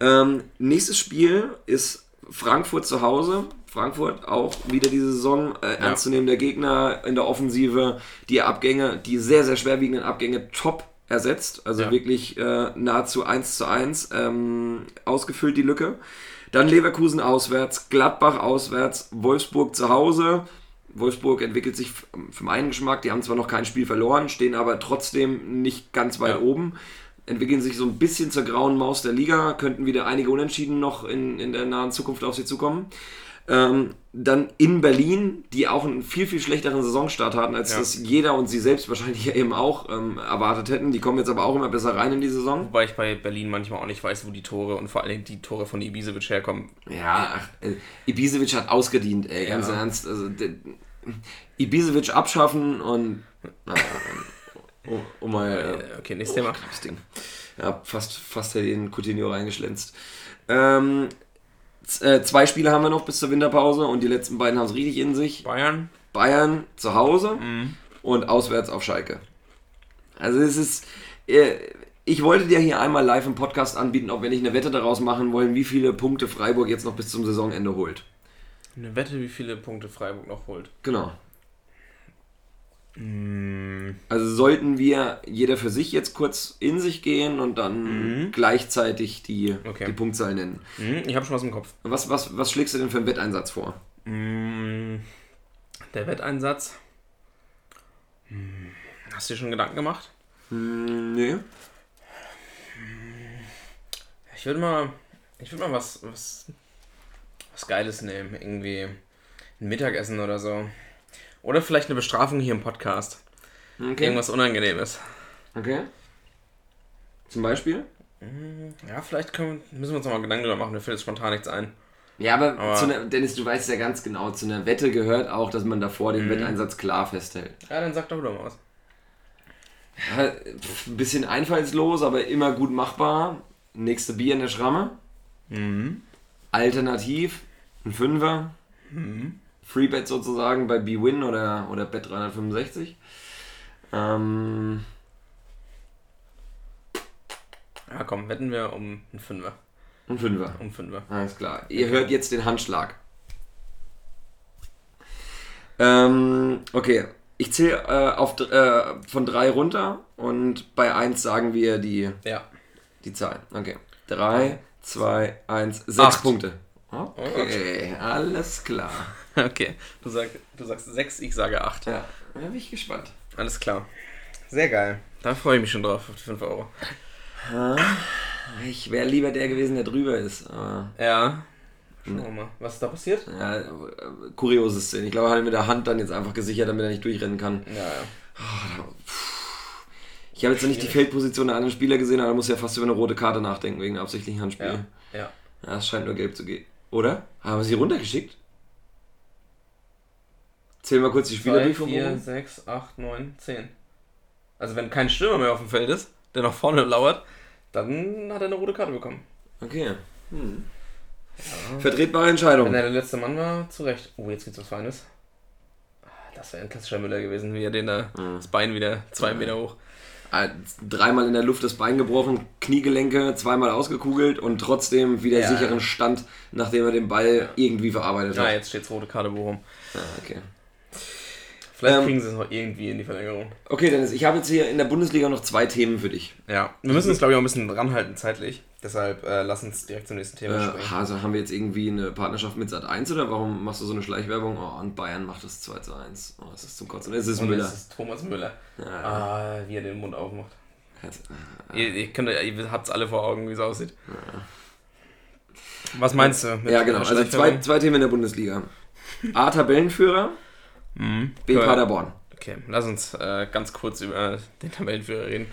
Ähm, nächstes Spiel ist Frankfurt zu Hause. Frankfurt auch wieder diese Saison äh, ernstzunehmender Gegner in der Offensive. Die Abgänge, die sehr, sehr schwerwiegenden Abgänge top ersetzt. Also Ja. wirklich äh, nahezu 1 zu 1 ähm, ausgefüllt die Lücke. Dann Leverkusen auswärts, Gladbach auswärts, Wolfsburg zu Hause. Wolfsburg entwickelt sich für meinen Geschmack. Die haben zwar noch kein Spiel verloren, stehen aber trotzdem nicht ganz weit Ja. oben. Entwickeln sich so ein bisschen zur grauen Maus der Liga, könnten wieder einige Unentschieden noch in, in der nahen Zukunft auf sie zukommen. Ähm, dann in Berlin, die auch einen viel, viel schlechteren Saisonstart hatten, als Ja. das jeder und sie selbst wahrscheinlich eben auch ähm, erwartet hätten. Die kommen jetzt aber auch immer besser rein in die Saison. Wobei ich bei Berlin manchmal auch nicht weiß, wo die Tore und vor allem die Tore von Ibisevic herkommen. Ja, ach, äh, Ibisevic hat ausgedient, ey, ganz Ja. ernst. Also, der, Ibisevic abschaffen und. Na, um, um mal. Äh, Okay, nächstes Thema. Das Ding. Ja, fast, fast hätte den Coutinho reingeschlänzt. Ähm, z- äh, zwei Spiele haben wir noch bis zur Winterpause und die letzten beiden haben es richtig in sich. Bayern. Bayern zu Hause und auswärts auf Schalke. Also es ist. Äh, ich wollte dir hier einmal live im Podcast anbieten, ob wir nicht eine Wette daraus machen wollen, wie viele Punkte Freiburg jetzt noch bis zum Saisonende holt. Eine Wette, wie viele Punkte Freiburg noch holt. Genau. Also sollten wir jeder für sich jetzt kurz in sich gehen und dann gleichzeitig die, Okay. die Punktzahl nennen. Hm, ich habe schon was im Kopf. Was, was, was schlägst du denn für einen Wetteinsatz vor? Hm, der Wetteinsatz. Hm, hast du dir schon Gedanken gemacht? Nee. Ich würde mal, ich würde mal was, was, was Geiles nehmen. Irgendwie ein Mittagessen oder so. Oder vielleicht eine Bestrafung hier im Podcast. Okay. Irgendwas Unangenehmes. okay. Zum Beispiel? Ja, vielleicht können, müssen wir uns noch mal Gedanken darüber machen. Mir fällt jetzt spontan nichts ein. Ja, aber, Aber- zu einer, Dennis, du weißt ja ganz genau, zu einer Wette gehört auch, dass man davor den Wetteinsatz klar festhält. Ja, dann sag doch wieder mal was. Ja, ein bisschen einfallslos, aber immer gut machbar. Nächste Bier in der Schramme. Alternativ ein Fünfer. Freebet sozusagen bei BWin oder, oder Bet365. Ähm, Ja, komm, wetten wir um einen Fünfer. ein Fünfer. Um Fünfer. Alles klar. Ihr hört jetzt den Handschlag. Ähm, okay. Ich zähle äh, auf äh, von drei runter und bei eins sagen wir die, Ja. die Zahl. Okay. Drei, zwei, eins, sechs Acht. Punkte. Okay, alles klar. Okay. Du, sag, du sagst sechs, ich sage acht. Ja, da bin ich gespannt. Alles klar. Sehr geil. Da freue ich mich schon drauf, auf die 5 Euro. Ich wäre lieber der gewesen, der drüber ist. Aber, Ja. Schauen wir mal. Was ist da passiert? ja, äh, kuriose Szene. Ich glaube, er hat ihn mit der Hand dann jetzt einfach gesichert, damit er nicht durchrennen kann. Ja, ja. Ich habe jetzt noch nicht die Feldposition der anderen Spieler gesehen, aber da muss ja fast über eine rote Karte nachdenken wegen absichtlichen Handspiel. Ja. Ja. ja. es scheint nur gelb zu gehen. Oder? Haben wir sie runtergeschickt? Zählen wir kurz die Spieler 2, durch vom 4, oben. 6, 8, 9, 10. Also wenn kein Stürmer mehr auf dem Feld ist, der nach vorne lauert, dann hat er eine rote Karte bekommen. Okay. Hm. Vertretbare Entscheidung. Wenn er der letzte Mann war, zu Recht. Oh, jetzt geht's was Feines. Ah, Das wäre ein klassischer Müller gewesen, wie er den da das Bein wieder zwei Meter hoch. Äh, Dreimal in der Luft das Bein gebrochen, Kniegelenke zweimal ausgekugelt und trotzdem wieder Ja. sicheren Stand, nachdem er den Ball irgendwie verarbeitet Ja, hat. jetzt steht's rote Karte Bochum. Ah, okay. Vielleicht Ähm, kriegen sie es noch irgendwie in die Verlängerung. okay, Dennis, ich habe jetzt hier in der Bundesliga noch zwei Themen für dich. Ja, wir müssen uns glaube ich auch ein bisschen ranhalten zeitlich. Deshalb äh, lass uns direkt zum nächsten Thema Äh, springen. also haben wir jetzt irgendwie eine Partnerschaft mit Sat 1 oder warum machst du so eine Schleichwerbung? Oh, und Bayern macht das 2 zu 1. Oh, es ist zum Kotzen. Es ist Und Müller. es ist Thomas Müller. Ja. Ah, wie er den Mund aufmacht. Jetzt, Ihr, ihr, könnt, ihr habt's alle vor Augen, wie es aussieht. Was meinst du? Ja, genau. Also zwei, zwei Themen in der Bundesliga. A, Tabellenführer, Mhm. B, Ja. Paderborn. Okay, lass uns äh, ganz kurz über den Tabellenführer reden.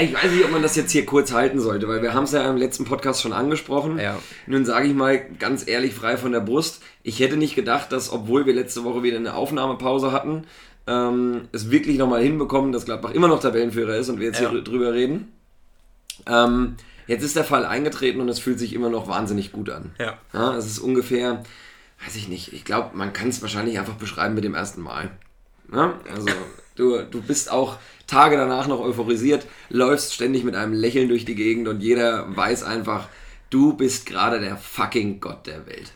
Ich weiß nicht, ob man das jetzt hier kurz halten sollte, weil wir haben es ja im letzten Podcast schon angesprochen. Ja. Nun sage ich mal ganz ehrlich, frei von der Brust, ich hätte nicht gedacht, dass, obwohl wir letzte Woche wieder eine Aufnahmepause hatten, ähm, es wirklich nochmal hinbekommen, dass Gladbach immer noch Tabellenführer ist und wir jetzt Ja. hier drüber reden. Ähm, jetzt ist der Fall eingetreten und es fühlt sich immer noch wahnsinnig gut an. Ja. Ja, es ist ungefähr, weiß ich nicht, ich glaube, man kann es wahrscheinlich einfach beschreiben mit dem ersten Mal. Ja? Also, du, du bist auch Tage danach noch euphorisiert, läufst ständig mit einem Lächeln durch die Gegend und jeder weiß einfach, du bist gerade der fucking Gott der Welt.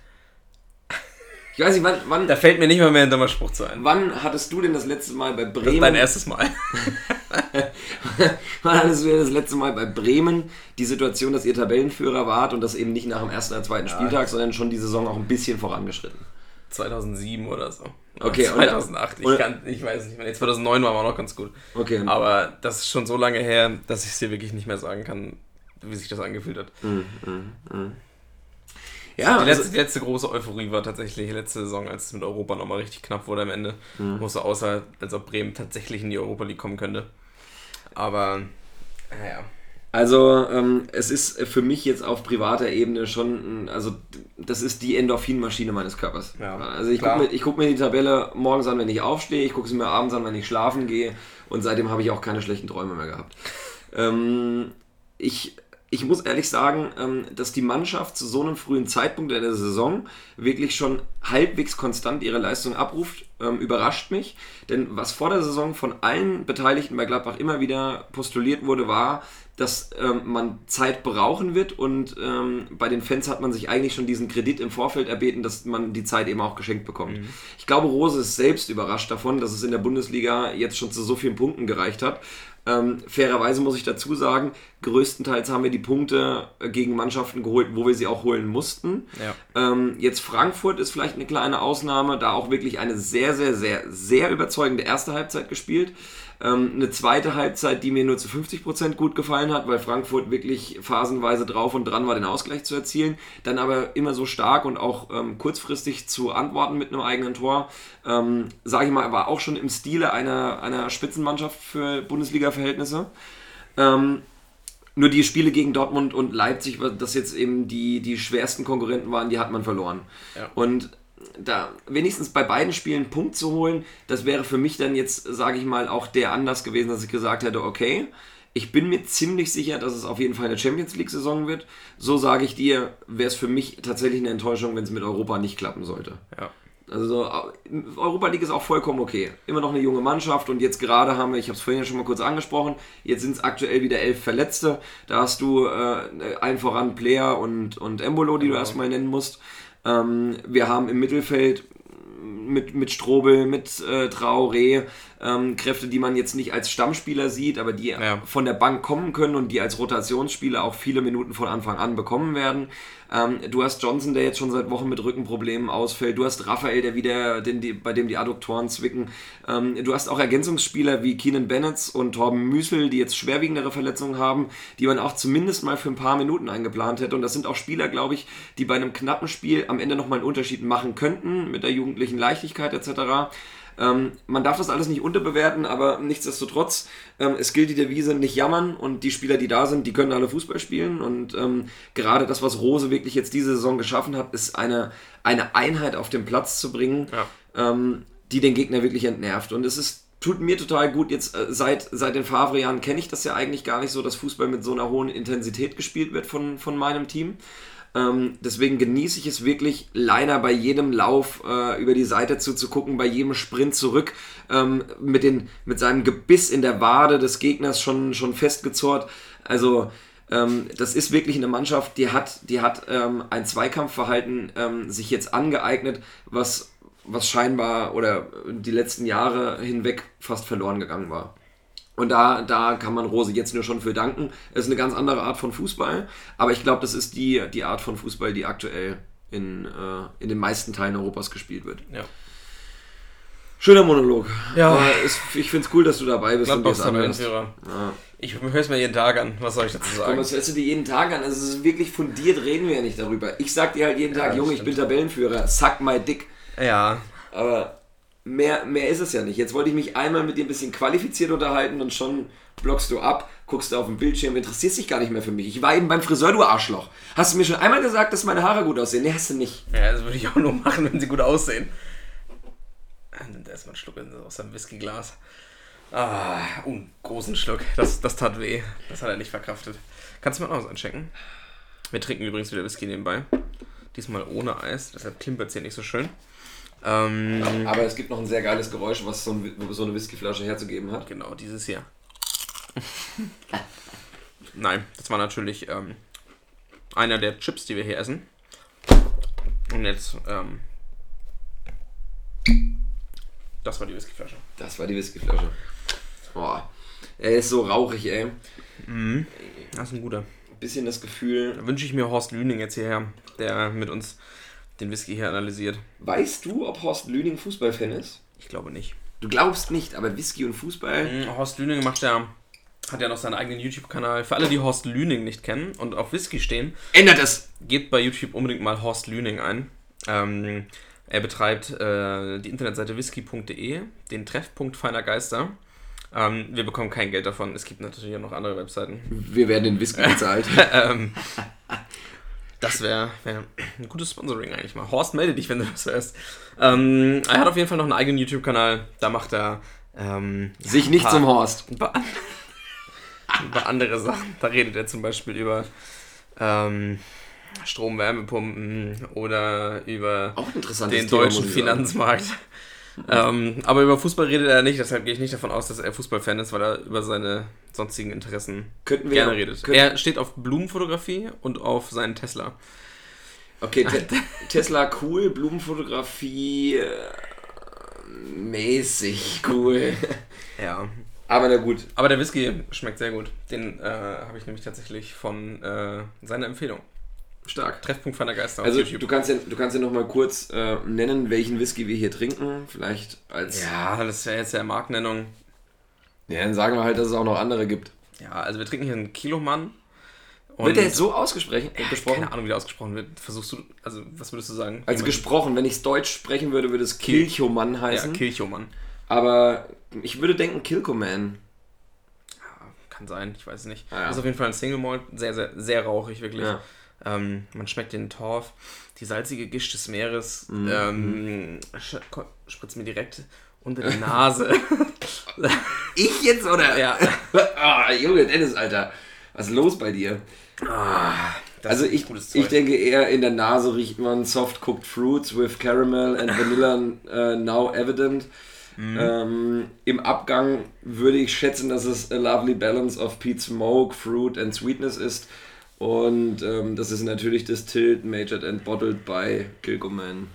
Ich weiß nicht, wann, wann, Da fällt mir nicht mal mehr ein dummer Spruch zu ein. wann hattest du denn das letzte Mal bei Das ist Bremen... dein erstes Mal. Wann hattest du das letzte Mal bei Bremen die Situation, dass ihr Tabellenführer wart und das eben nicht nach dem ersten oder zweiten Spieltag, sondern schon die Saison auch ein bisschen vorangeschritten? 2007 oder so. Okay, und- 2008, ich, und- kann, ich weiß nicht mehr. Nee, 2009 war aber noch ganz gut. Okay. Aber das ist schon so lange her, dass ich es dir wirklich nicht mehr sagen kann, wie sich das angefühlt hat. Ja, Die also, letzte, die letzte große Euphorie war tatsächlich die letzte Saison, als es mit Europa nochmal richtig knapp wurde am Ende. Mhm. Wo es so aussah, als ob Bremen tatsächlich in die Europa League kommen könnte. Aber, naja. also ähm, es ist für mich jetzt auf privater Ebene schon, also das ist die Endorphinmaschine meines Körpers. Ja, also ich gucke mir, ich guck mir die Tabelle morgens an, wenn ich aufstehe, ich gucke sie mir abends an, wenn ich schlafen gehe und seitdem habe ich auch keine schlechten Träume mehr gehabt. Ähm, ich, ich muss ehrlich sagen, ähm, dass die Mannschaft zu so einem frühen Zeitpunkt in der Saison wirklich schon halbwegs konstant ihre Leistung abruft, ähm, überrascht mich. Denn was vor der Saison von allen Beteiligten bei Gladbach immer wieder postuliert wurde, war, dass ähm, man Zeit brauchen wird und bei den Fans hat man sich eigentlich schon diesen Kredit im Vorfeld erbeten, dass man die Zeit eben auch geschenkt bekommt. Ich glaube, Rose ist selbst überrascht davon, dass es in der Bundesliga jetzt schon zu so vielen Punkten gereicht hat. Ähm, fairerweise muss ich dazu sagen, größtenteils haben wir die Punkte äh, gegen Mannschaften geholt, wo wir sie auch holen mussten. Ja. Ähm, jetzt Frankfurt ist vielleicht eine kleine Ausnahme, da auch wirklich eine sehr, sehr, sehr, sehr überzeugende erste Halbzeit gespielt. Ähm, eine zweite Halbzeit, die mir nur zu 50% gut gefallen hat, weil Frankfurt wirklich phasenweise drauf und dran war, den Ausgleich zu erzielen. Dann aber immer so stark und auch ähm, kurzfristig zu antworten mit einem eigenen Tor. Ähm, Sage ich mal, war auch schon im Stile einer, einer Spitzenmannschaft für Bundesliga-Verhältnisse. Ähm, nur die Spiele gegen Dortmund und Leipzig, das jetzt eben die, die schwersten Konkurrenten waren, die hat man verloren. Ja. Und da wenigstens bei beiden Spielen einen Punkt zu holen, das wäre für mich dann jetzt, sage ich mal, auch der Anlass gewesen, dass ich gesagt hätte, okay, ich bin mir ziemlich sicher, dass es auf jeden Fall eine Champions League-Saison wird. So sage ich dir, wäre es für mich tatsächlich eine Enttäuschung, wenn es mit Europa nicht klappen sollte. Ja. Also Europa League ist auch vollkommen okay. Immer noch eine junge Mannschaft und jetzt gerade haben wir, ich habe es vorhin ja schon mal kurz angesprochen, jetzt sind es aktuell wieder elf Verletzte. Da hast du äh, allen voran Player und, und Embolo, die du erstmal nennen musst. Ähm, wir haben im Mittelfeld mit, mit Strobel, mit äh, Traoré, ähm, Kräfte, die man jetzt nicht als Stammspieler sieht, aber die Ja. von der Bank kommen können und die als Rotationsspieler auch viele Minuten von Anfang an bekommen werden. Ähm, du hast Johnson, der jetzt schon seit Wochen mit Rückenproblemen ausfällt. Du hast Raphael, der wieder, den, die, bei dem die Adduktoren zwicken. Ähm, du hast auch Ergänzungsspieler wie Keenan Bennett und Torben Müsel, die jetzt schwerwiegendere Verletzungen haben, die man auch zumindest mal für ein paar Minuten eingeplant hätte. Und das sind auch Spieler, glaube ich, die bei einem knappen Spiel am Ende nochmal einen Unterschied machen könnten mit der jugendlichen Leichtigkeit etc. Ähm, man darf das alles nicht unterbewerten, aber nichtsdestotrotz, ähm, es gilt die Devise nicht jammern und die Spieler, die da sind, die können alle Fußball spielen und ähm, gerade das, was Rose wirklich jetzt diese Saison geschaffen hat, ist eine, eine Einheit auf den Platz zu bringen, ähm, die den Gegner wirklich entnervt und es ist tut mir total gut. Jetzt äh, seit, seit den Favre-Jahren kenne ich das ja eigentlich gar nicht so, dass Fußball mit so einer hohen Intensität gespielt wird von, von meinem Team. Ähm, deswegen genieße ich es wirklich, Leiner bei jedem Lauf äh, über die Seite zuzugucken, bei jedem Sprint zurück, ähm, mit, den, mit seinem Gebiss in der Wade des Gegners schon, schon festgezurrt. Also, ähm, das ist wirklich eine Mannschaft, die hat, die hat ähm, ein Zweikampfverhalten ähm, sich jetzt angeeignet, was, was scheinbar oder die letzten Jahre hinweg fast verloren gegangen war. Und da, da kann man Rose jetzt nur schon für danken. Es ist eine ganz andere Art von Fußball, aber ich glaube, das ist die, die Art von Fußball, die aktuell in, äh, in den meisten Teilen Europas gespielt wird. Ja. Schöner Monolog. Ja. Es, ich finde es cool, dass du dabei bist und dir anhörst. Tabellenführer. Ich höre es mir jeden Tag an. Was soll ich dazu Komm, sagen? das hörst du dir jeden Tag an. Also es ist wirklich fundiert, reden wir ja nicht darüber. Ich sag dir halt jeden Tag, Junge, ich bin stimmt. Tabellenführer, suck my dick. Ja, Aber mehr, mehr ist es ja nicht. Jetzt wollte ich mich einmal mit dir ein bisschen qualifiziert unterhalten und schon blockst du ab, guckst du auf den Bildschirm, interessierst dich gar nicht mehr für mich. Ich war eben beim Friseur, du Arschloch. Hast du mir schon einmal gesagt, dass meine Haare gut aussehen? Nee, hast du nicht. Ja, das würde ich auch nur machen, wenn sie gut aussehen. Ah, Nimmt erstmal einen Schluck aus seinem Whiskyglas. Ah, oh, einen großen Schluck. Das, das tat weh. Das hat er nicht verkraftet. Kannst du mal aus einchecken? Wir trinken übrigens wieder Whisky nebenbei. Diesmal ohne Eis, deshalb klimpert es hier nicht so schön. Ähm, Aber es gibt noch ein sehr geiles Geräusch, was so, ein, so eine Whiskyflasche herzugeben hat. genau, dieses hier. Nein, das war natürlich ähm, einer der Chips, die wir hier essen. Und jetzt, ähm, das war die Whiskyflasche. Das war die Whiskyflasche. Boah. Er ist so rauchig, ey. Das ist ein guter. Bisschen das Gefühl. Da wünsche ich mir Horst Lüning jetzt hierher, der mit uns den Whisky hier analysiert. Weißt du, ob Horst Lüning Fußballfan ist? Ich glaube nicht. Du glaubst nicht, aber Whisky und Fußball. Mhm, Horst Lüning macht ja, hat ja noch seinen eigenen YouTube-Kanal. Für alle, die Horst Lüning nicht kennen und auf Whisky stehen, Ändert es! gebt bei YouTube unbedingt mal Horst Lüning ein. Ähm, er betreibt äh, die Internetseite whisky.de, den Treffpunkt feiner Geister. Ähm, wir bekommen kein Geld davon. Es gibt natürlich auch noch andere Webseiten. Wir werden den Whisky bezahlt. ähm, das wäre wär ein gutes Sponsoring eigentlich mal. Horst, melde dich, wenn du das hörst. Ähm, er hat auf jeden Fall noch einen eigenen YouTube-Kanal. Da macht er ähm, ja, Sich ein nicht paar- zum Horst. über, an über andere Sachen. Da redet er zum Beispiel über ähm, Strom-Wärmepumpen oder über ein den Thema, deutschen. Finanzmarkt. Ähm, aber über Fußball redet er nicht, deshalb gehe ich nicht davon aus, dass er Fußballfan ist, weil er über seine sonstigen Interessen Könnten wir gerne ja- redet. Er steht auf Blumenfotografie und auf seinen Tesla. Okay, Te Tesla cool, Blumenfotografie äh, mäßig cool. Ja. Aber na gut. Aber der Whisky schmeckt sehr gut. Den äh, habe ich nämlich tatsächlich von äh, seiner Empfehlung. Stark. Treffpunkt von der Geister Also du kannst ja, du kannst ja noch mal kurz äh, nennen, welchen Whisky wir hier trinken. Vielleicht als. ja, das wäre jetzt ja Markennennung. Ja, dann sagen wir halt, dass es auch noch andere gibt. Ja, also wir trinken hier einen Kilomann. Und Wird der jetzt so ausgesprochen? ja, gesprochen? Keine Ahnung, wie der ausgesprochen wird. Versuchst du, also was würdest du sagen? Also gesprochen, wenn ich es deutsch sprechen würde, würde es Kilchoman Ja, heißen. Kilchomann. aber ich würde denken Kilkoman. Kann sein, ich weiß es nicht. Ah, ja. Ist auf jeden Fall ein Single Malt, sehr, sehr, sehr rauchig, wirklich. Ja. Ähm, man schmeckt den Torf, die salzige Gischt des Meeres, Mhm. ähm, spritzt mir direkt unter die Nase. Ich jetzt oder? ja. Ah, Junge, Dennis, Alter. Was ist los bei dir? Das also ich, ich denke eher in der Nase riecht man soft cooked fruits with caramel and vanilla äh, now evident. Mhm. Ähm, Im Abgang würde ich schätzen, dass es a lovely balance of peat smoke, fruit and sweetness ist. Und ähm, das ist natürlich distilled, majored and bottled by Kilcoman.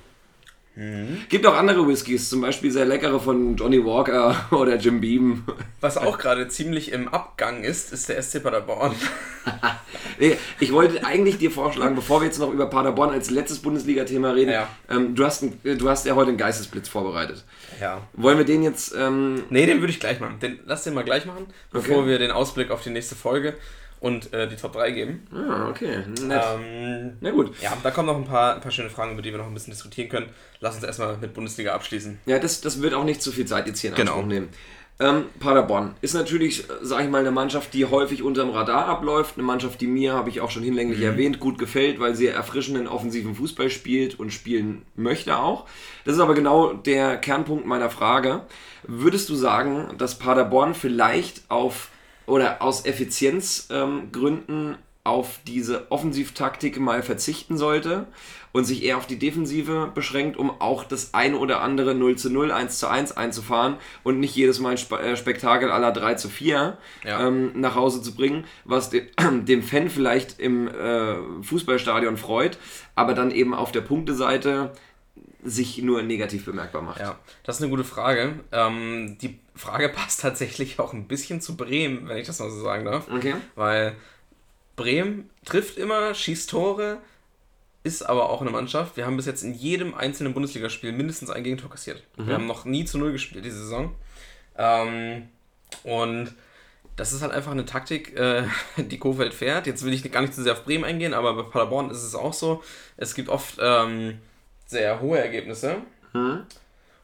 Mhm. Gibt auch andere Whiskys, zum Beispiel sehr leckere von Johnny Walker oder Jim Beam. Was auch gerade ziemlich im Abgang ist, ist der SC Paderborn. Nee, ich wollte eigentlich dir vorschlagen, bevor wir jetzt noch über Paderborn als letztes Bundesliga-Thema reden, Ja. ähm, du, hast ein, du hast ja heute einen Geistesblitz vorbereitet. Ja. Wollen wir den jetzt, ähm, Nee, den würde ich gleich machen. Den, lass den mal gleich machen, bevor Okay. wir den Ausblick auf die nächste Folge und äh, die Top 3 geben. ah, okay, nett. Ähm, Na gut. ja, da kommen noch ein paar, ein paar schöne Fragen, über die wir noch ein bisschen diskutieren können. Lass uns erstmal mit Bundesliga abschließen. Ja, das, das wird auch nicht zu viel Zeit jetzt hier in Genau. Anspruch nehmen. Ähm, Paderborn ist natürlich, sage ich mal, eine Mannschaft, die häufig unterm Radar abläuft. Eine Mannschaft, die mir, habe ich auch schon hinlänglich erwähnt, gut gefällt, weil sie erfrischenden offensiven Fußball spielt und spielen möchte auch. Das ist aber genau der Kernpunkt meiner Frage. Würdest du sagen, dass Paderborn vielleicht auf oder aus Effizienzgründen ähm, auf diese Offensivtaktik mal verzichten sollte und sich eher auf die Defensive beschränkt, um auch das eine oder andere 0 zu 0, 1 zu 1 einzufahren und nicht jedes Mal ein Spe äh, Spektakel aller 3 zu 4 Ja. ähm, nach Hause zu bringen, was de dem Fan vielleicht im äh, Fußballstadion freut, aber dann eben auf der Punkteseite sich nur negativ bemerkbar macht. Ja, das ist eine gute Frage. Ähm, die Frage passt tatsächlich auch ein bisschen zu Bremen, wenn ich das mal so sagen darf. Okay. Weil Bremen trifft immer, schießt Tore, ist aber auch eine Mannschaft. Wir haben bis jetzt in jedem einzelnen Bundesligaspiel mindestens ein Gegentor kassiert. Wir haben noch nie zu Null gespielt diese Saison. Ähm, und das ist halt einfach eine Taktik, äh, die Kofeld fährt. Jetzt will ich gar nicht zu sehr auf Bremen eingehen, aber bei Paderborn ist es auch so. Es gibt oft ähm, sehr hohe Ergebnisse.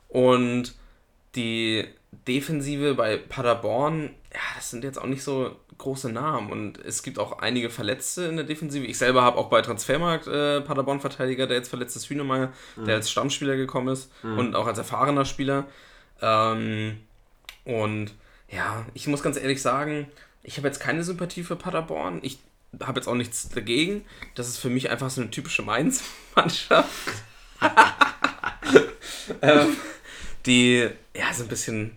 Und die Defensive bei Paderborn, ja, das sind jetzt auch nicht so große Namen. Und es gibt auch einige Verletzte in der Defensive. Ich selber habe auch bei Transfermarkt äh, Paderborn-Verteidiger, der jetzt verletzt ist, Hühnemeier, der als Stammspieler gekommen ist und auch als erfahrener Spieler. Ähm, und ja, ich muss ganz ehrlich sagen, ich habe jetzt keine Sympathie für Paderborn. Ich habe jetzt auch nichts dagegen. Das ist für mich einfach so eine typische Mainz-Mannschaft. ähm, die ja so ein bisschen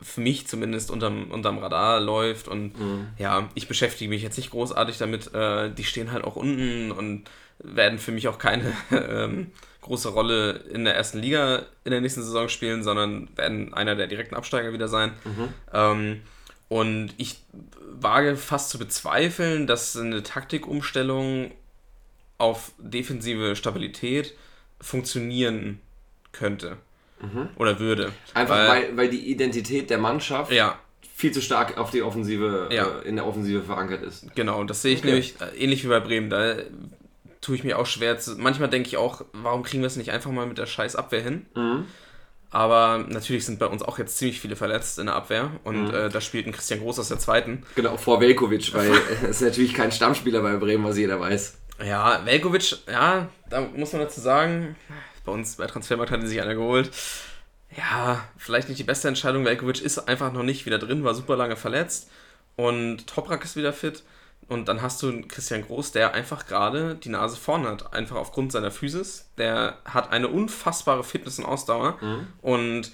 für mich zumindest unterm, unterm Radar läuft und ja, ich beschäftige mich jetzt nicht großartig damit. Äh, die stehen halt auch unten und werden für mich auch keine ähm, große Rolle in der ersten Liga in der nächsten Saison spielen, sondern werden einer der direkten Absteiger wieder sein. Ähm, Und ich wage fast zu bezweifeln, dass eine Taktikumstellung auf defensive Stabilität funktionieren könnte. Oder würde. Einfach weil, weil, die Identität der Mannschaft ja. viel zu stark auf die Offensive, Ja. äh, in der Offensive verankert ist. Genau, das sehe ich Okay. nämlich äh, ähnlich wie bei Bremen. Da tue ich mir auch schwer zu. Manchmal denke ich auch, warum kriegen wir es nicht einfach mal mit der scheiß Abwehr hin? Aber natürlich sind bei uns auch jetzt ziemlich viele verletzt in der Abwehr und äh, da spielt ein Christian Groß aus der zweiten. Genau, vor Velkovic, weil er ist natürlich kein Stammspieler bei Bremen, was jeder weiß. Ja, Velkovic, ja, da muss man dazu sagen, bei uns bei Transfermarkt hat sich einer geholt. Ja, vielleicht nicht die beste Entscheidung. Velkovic ist einfach noch nicht wieder drin, war super lange verletzt und Toprak ist wieder fit. Und dann hast du Christian Groß, der einfach gerade die Nase vorn hat, einfach aufgrund seiner Physis. Der hat eine unfassbare Fitness und Ausdauer und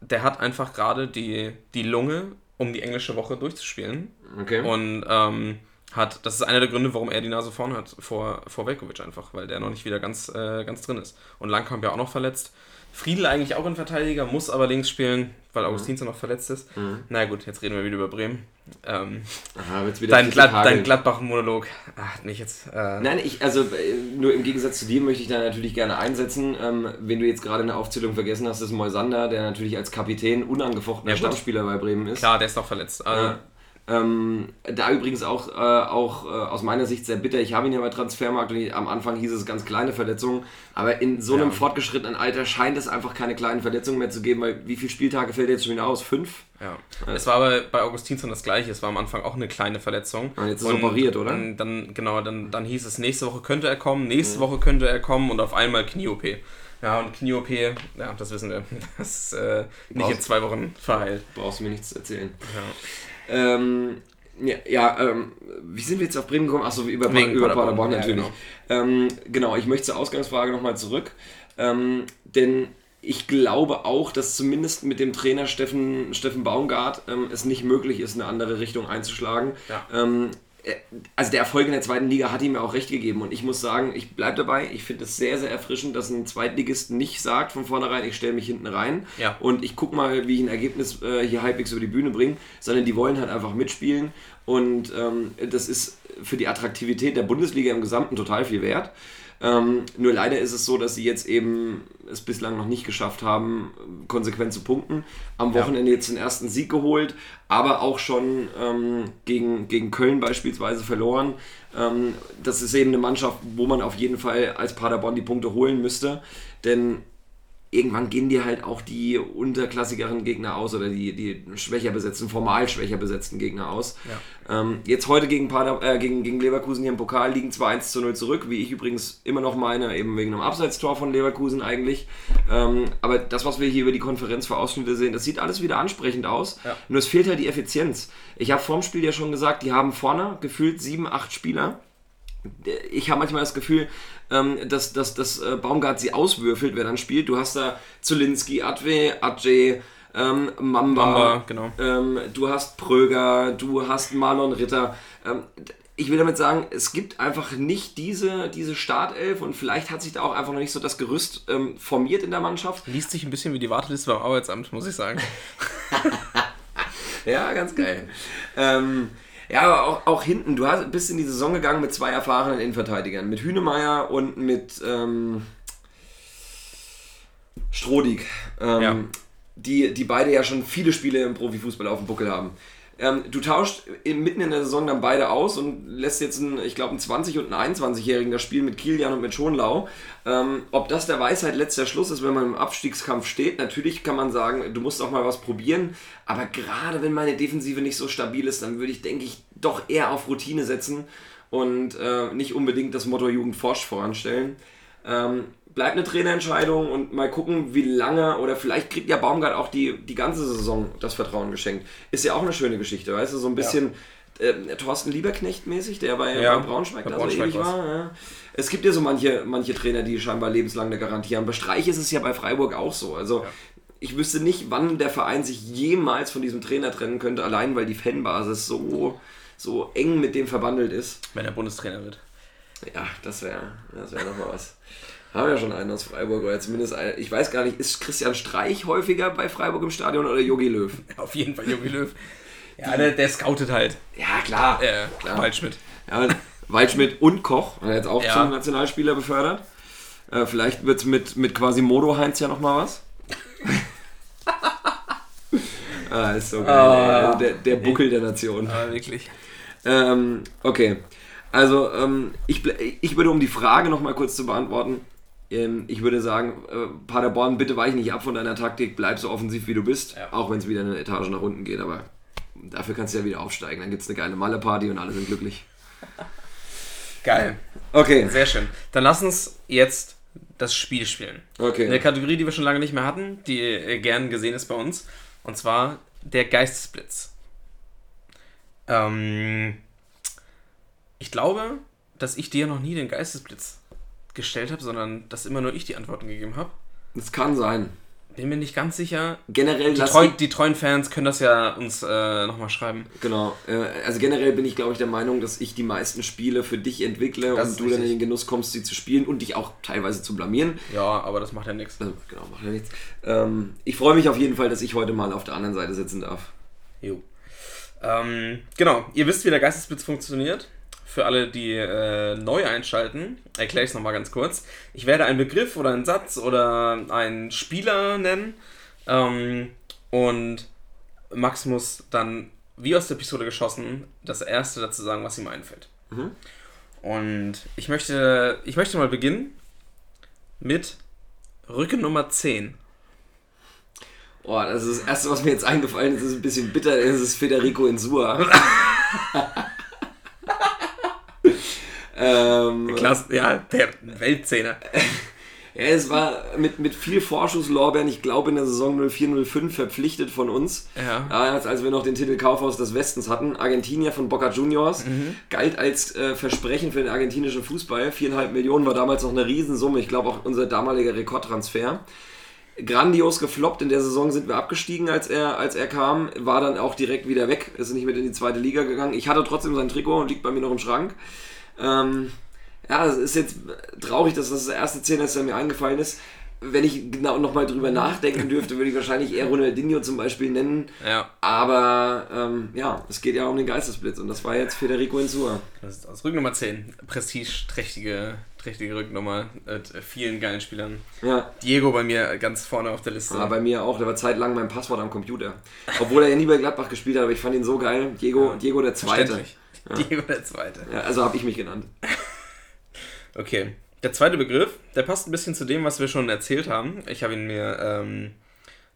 der hat einfach gerade die, die Lunge, um die englische Woche durchzuspielen. Okay. Und ähm, hat, das ist einer der Gründe, warum er die Nase vorn hat vor, vor Velkovic einfach, weil der noch nicht wieder ganz, äh, ganz drin ist. Und Langkamp ja auch noch verletzt. Friedel eigentlich auch ein Verteidiger, muss aber links spielen, weil Augustinsson noch verletzt ist. Na gut, jetzt reden wir wieder über Bremen. Ähm, Aha, wird's wieder dein, Glad, hageln. dein Gladbach-Monolog. Ach, nicht jetzt. Äh, Nein, ich, also äh, nur im Gegensatz zu dir möchte ich da natürlich gerne einsetzen. Ähm, wenn du jetzt gerade eine Aufzählung vergessen hast, ist Moisander, der natürlich als Kapitän unangefochtener Ja. Stammspieler bei Bremen ist. Klar, der ist noch verletzt. Also, Ja. Ähm, da übrigens auch, äh, auch äh, aus meiner Sicht sehr bitter. Ich habe ihn ja bei Transfermarkt und am Anfang hieß es ganz kleine Verletzungen. Aber in so einem Ja. fortgeschrittenen Alter scheint es einfach keine kleinen Verletzungen mehr zu geben, weil wie viele Spieltage fällt jetzt schon wieder aus? Fünf? Ja. Es war aber bei Augustinsson das gleiche. Es war am Anfang auch eine kleine Verletzung. Und jetzt ist er operiert, oder? Dann, dann, genau, dann, dann hieß es, nächste Woche könnte er kommen, nächste Woche könnte er kommen und auf einmal Knie-OP. Ja, und Knie-OP, ja, das wissen wir, das ist äh, nicht in Brauchst- zwei Wochen verheilt. Brauchst du mir nichts erzählen. Ja. Ähm, ja, ja ähm, wie sind wir jetzt auf Bremen gekommen? Achso, über, Wegen über Paderborn, Paderborn, ja, natürlich. Ähm, genau, ich möchte zur Ausgangsfrage nochmal zurück. Ähm, denn ich glaube auch, dass zumindest mit dem Trainer Steffen, Steffen Baumgart ähm, es nicht möglich ist, eine andere Richtung einzuschlagen. Ja. Ähm, äh, also der Erfolg in der zweiten Liga hat ihm ja auch recht gegeben und ich muss sagen, ich bleibe dabei. Ich finde es sehr, sehr erfrischend, dass ein Zweitligist nicht sagt von vornherein, ich stelle mich hinten rein Ja. und ich gucke mal, wie ich ein Ergebnis äh, hier halbwegs über die Bühne bringe, sondern die wollen halt einfach mitspielen und ähm, das ist für die Attraktivität der Bundesliga im Gesamten total viel wert. Ähm, nur leider ist es so, dass sie jetzt eben es bislang noch nicht geschafft haben, konsequent zu punkten. Am Ja. Wochenende jetzt den ersten Sieg geholt, aber auch schon ähm, gegen, gegen Köln beispielsweise verloren. Ähm, das ist eben eine Mannschaft, wo man auf jeden Fall als Paderborn die Punkte holen müsste, denn irgendwann gehen dir halt auch die unterklassigeren Gegner aus oder die, die schwächer besetzten, formal schwächer besetzten Gegner aus. Ähm, jetzt heute gegen, Pader, äh, gegen, gegen Leverkusen hier im Pokal liegen zwar 1 zu 0 zurück, wie ich übrigens immer noch meine, eben wegen einem Abseitstor von Leverkusen eigentlich. Ähm, aber das, was wir hier über die Konferenz für Ausschnitte sehen, das sieht alles wieder ansprechend aus. Ja. Nur es fehlt halt die Effizienz. Ich habe vorm Spiel ja schon gesagt, die haben vorne gefühlt sieben, acht Spieler ich habe manchmal das Gefühl, ähm, dass, dass, dass äh, Baumgart sie auswürfelt, wer dann spielt. Du hast da Zulinski, Adwe, Adje, ähm, Mamba, Mamba, genau. ähm, du hast Pröger, du hast Marlon Ritter. Ähm, ich will damit sagen, es gibt einfach nicht diese, diese Startelf und vielleicht hat sich da auch einfach noch nicht so das Gerüst ähm, formiert in der Mannschaft. Liest sich ein bisschen wie die Warteliste beim Arbeitsamt, muss ich sagen. Ja, ganz geil. ähm, ja, aber auch, auch hinten, du hast, bist in die Saison gegangen mit zwei erfahrenen Innenverteidigern, mit Hünemeyer und mit ähm, Strodig, ähm, Ja. die, die beide ja schon viele Spiele im Profifußball auf dem Buckel haben. Ähm, du tauscht mitten in der Saison dann beide aus und lässt jetzt einen, ich glaube, einen 20- und einen 21-Jährigen das Spiel mit Kilian und mit Schonlau. Ähm, ob das der Weisheit letzter Schluss ist, wenn man im Abstiegskampf steht, natürlich kann man sagen, du musst auch mal was probieren, aber gerade wenn meine Defensive nicht so stabil ist, dann würde ich, denke ich, doch eher auf Routine setzen und äh, nicht unbedingt das Motto Jugend forscht voranstellen. Ähm, bleibt eine Trainerentscheidung und mal gucken, wie lange oder vielleicht kriegt ja Baumgart auch die, die ganze Saison das Vertrauen geschenkt. Ist ja auch eine schöne Geschichte, weißt du, so ein bisschen äh, Thorsten Lieberknecht mäßig, der bei, Ja, bei Braunschweig bei da Braunschweig so ewig war. Ja. Es gibt ja so manche, manche Trainer, die scheinbar lebenslang eine Garantie haben. Bei Streich ist es ja bei Freiburg auch so. Also ich wüsste nicht, wann der Verein sich jemals von diesem Trainer trennen könnte, allein weil die Fanbasis so, so eng mit dem verbandelt ist. Wenn er Bundestrainer wird. Ja, das wäre das wär nochmal was. Haben wir ja schon einen aus Freiburg, oder zumindest einen. Ich weiß gar nicht, ist Christian Streich häufiger bei Freiburg im Stadion oder Jogi Löw? Auf jeden Fall Jogi Löw. Ja, der, der scoutet halt. Ja, klar. Äh, klar. Waldschmidt. Ja, Waldschmidt und Koch, er jetzt auch Ja. zum Nationalspieler befördert. Äh, vielleicht wird es mit, mit quasi Modo Heinz ja nochmal was. ah, ist so geil. Ah. Der, der Buckel der Nation. Aber wirklich. Ähm, okay. Also, ähm, ich, ich würde, um die Frage nochmal kurz zu beantworten, ich würde sagen, äh, Paderborn, bitte weich nicht ab von deiner Taktik, bleib so offensiv wie du bist, Ja. auch wenn es wieder eine Etage nach unten geht, aber dafür kannst du ja wieder aufsteigen. Dann gibt es eine geile Malle-Party und alle sind glücklich. Geil. Okay, Sehr schön. Dann lass uns jetzt das Spiel spielen. okay. Eine Kategorie, die wir schon lange nicht mehr hatten, die äh, gern gesehen ist bei uns. Und zwar der Geistesblitz. Ähm, ich glaube, dass ich dir noch nie den Geistesblitz gestellt habe, sondern dass immer nur ich die Antworten gegeben habe. Das kann sein. Bin mir nicht ganz sicher. Generell Die, treu, die treuen Fans können das ja uns äh, nochmal schreiben. Genau. Äh, Also generell bin ich, glaube ich, der Meinung, dass ich die meisten Spiele für dich entwickle Das und du dann in richtig. den Genuss kommst, sie zu spielen und dich auch teilweise zu blamieren. Ja, aber das macht ja nichts. Also, genau, macht ja nichts. Ähm, ich freue mich auf jeden Fall, dass ich heute mal auf der anderen Seite sitzen darf. Jo. Ähm, genau, ihr wisst, wie der Geistesblitz funktioniert. Für alle, die äh, neu einschalten, erkläre ich es nochmal ganz kurz. Ich werde einen Begriff oder einen Satz oder einen Spieler nennen. Ähm, und Max muss dann, wie aus der Pistole geschossen, das erste dazu sagen, was ihm einfällt. Und ich möchte, ich möchte mal beginnen mit Rücken Nummer 10. Oh, das ist das Erste, was mir jetzt eingefallen ist, ist ein bisschen bitter, das ist Federico Insua. ähm, Klasse, ja, der Weltzehner. Ja, es war mit, mit viel Vorschusslorbeeren, ich glaube in der Saison 04-05 verpflichtet von uns. Ja. Damals, als wir noch den Titel Kaufhaus des Westens hatten. Argentinier von Boca Juniors. Galt als äh, Versprechen für den argentinischen Fußball. Viereinhalb Millionen war damals noch eine Riesensumme. Ich glaube auch unser damaliger Rekordtransfer. Grandios gefloppt. In der Saison sind wir abgestiegen, als er, als er kam. War dann auch direkt wieder weg. Ist nicht mit in die zweite Liga gegangen. Ich hatte trotzdem sein Trikot und liegt bei mir noch im Schrank. Ähm, ja, es ist jetzt traurig, dass das das erste Zehner ist, der mir eingefallen ist. Wenn ich genau nochmal drüber nachdenken dürfte, würde ich wahrscheinlich eher Ronaldinho zum Beispiel nennen. Ja. Aber ähm, ja, es geht ja um den Geistesblitz und das war jetzt Federico Insua. Das ist aus Rücknummer 10. Prestigeträchtige trächtige Rücknummer mit vielen geilen Spielern. Ja, Diego bei mir ganz vorne auf der Liste. aber bei mir auch. Der war zeitlang mein Passwort am Computer. Obwohl er ja nie bei Gladbach gespielt hat, aber ich fand ihn so geil. Diego, Diego der Zweite. Verständlich. Diego der Zweite. Ja, also habe ich mich genannt. Okay. Der zweite Begriff, der passt ein bisschen zu dem, was wir schon erzählt haben. Ich habe ihn mir ähm,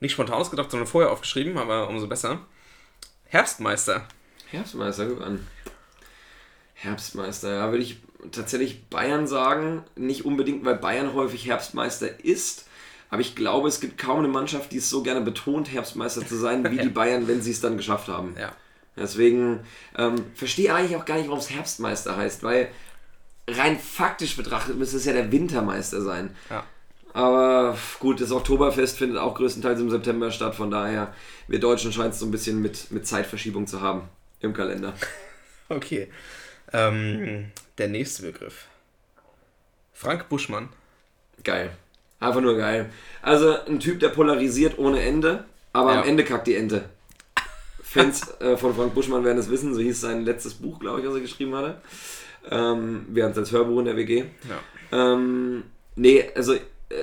nicht spontan ausgedacht, sondern vorher aufgeschrieben, aber umso besser. Herbstmeister. Herbstmeister, guck an. Herbstmeister, ja, würde ich tatsächlich Bayern sagen. Nicht unbedingt, weil Bayern häufig Herbstmeister ist. Aber ich glaube, es gibt kaum eine Mannschaft, die es so gerne betont, Herbstmeister zu sein, wie die Bayern, wenn sie es dann geschafft haben. Ja. Deswegen ähm, verstehe eigentlich auch gar nicht, warum es Herbstmeister heißt, weil rein faktisch betrachtet müsste es ja der Wintermeister sein. Ja. Aber gut, das Oktoberfest findet auch größtenteils im September statt, von daher, wir Deutschen scheint es so ein bisschen mit, mit Zeitverschiebung zu haben im Kalender. Okay. Ähm, der nächste Begriff. Frank Buschmann. Geil. Einfach nur geil. Also ein Typ, der polarisiert ohne Ende, aber Ja. am Ende kackt die Ente. Fans äh, von Frank Buschmann werden es wissen, so hieß sein letztes Buch, glaube ich, was er geschrieben hatte. Ähm, wir haben es als Hörbuch in der WG. Ja. Ähm, nee, also äh,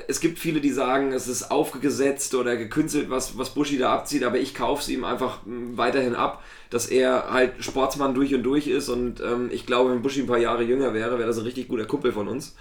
es gibt viele, die sagen, es ist aufgesetzt oder gekünstelt, was, was Buschi da abzieht, aber ich kaufe es ihm einfach mh, weiterhin ab, dass er halt Sportsmann durch und durch ist und ähm, ich glaube, wenn Buschi ein paar Jahre jünger wäre, wäre das ein richtig guter Kumpel von uns.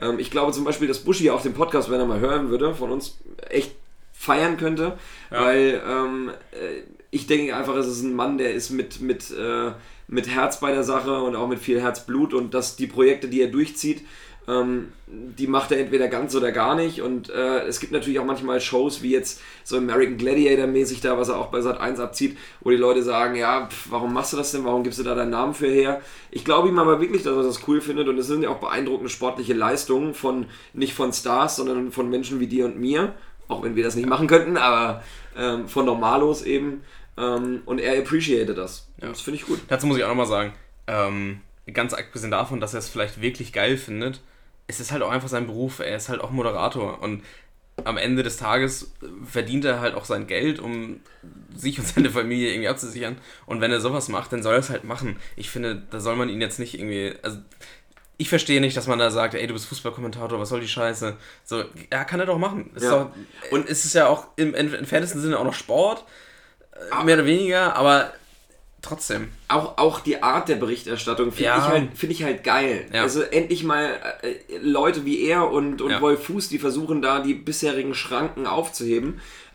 Ja. Ähm, ich glaube zum Beispiel, dass Buschi auch den Podcast, wenn er mal hören würde, von uns echt feiern könnte, Ja. weil ähm, äh, ich denke einfach, es ist ein Mann, der ist mit, mit, äh, mit Herz bei der Sache und auch mit viel Herzblut und dass die Projekte, die er durchzieht, ähm, die macht er entweder ganz oder gar nicht. Und äh, es gibt natürlich auch manchmal Shows wie jetzt so American Gladiator mäßig da, was er auch bei Sat 1 abzieht, wo die Leute sagen, ja, pf, warum machst du das denn? Warum gibst du da deinen Namen für her? Ich glaube ihm aber wirklich, dass er das cool findet und es sind ja auch beeindruckende sportliche Leistungen von nicht von Stars, sondern von Menschen wie dir und mir. Auch wenn wir das nicht machen könnten, aber ähm, von Normalos eben. Ähm, und er appreciated das. Ja. Das finde ich gut. Dazu muss ich auch nochmal sagen, ähm, ganz abgesehen davon, dass er es vielleicht wirklich geil findet, es ist halt auch einfach sein Beruf. Er ist halt auch Moderator und am Ende des Tages verdient er halt auch sein Geld, um sich und seine Familie irgendwie abzusichern. Und wenn er sowas macht, dann soll er es halt machen. Ich finde, da soll man ihn jetzt nicht irgendwie. Also, ich verstehe nicht, dass man da sagt, ey, du bist Fußballkommentator, was soll die Scheiße? So, ja, kann er doch machen. Ist Ja. Doch, und es ist ja auch im entferntesten Sinne auch noch Sport, äh, mehr oder weniger, aber trotzdem. auch, auch die Art der Berichterstattung finde Ja. ich, halt, find ich halt geil. Ja. Also endlich mal äh, Leute wie er und, und Ja. Wolf Fuß, die versuchen da die bisherigen Schranken aufzuheben.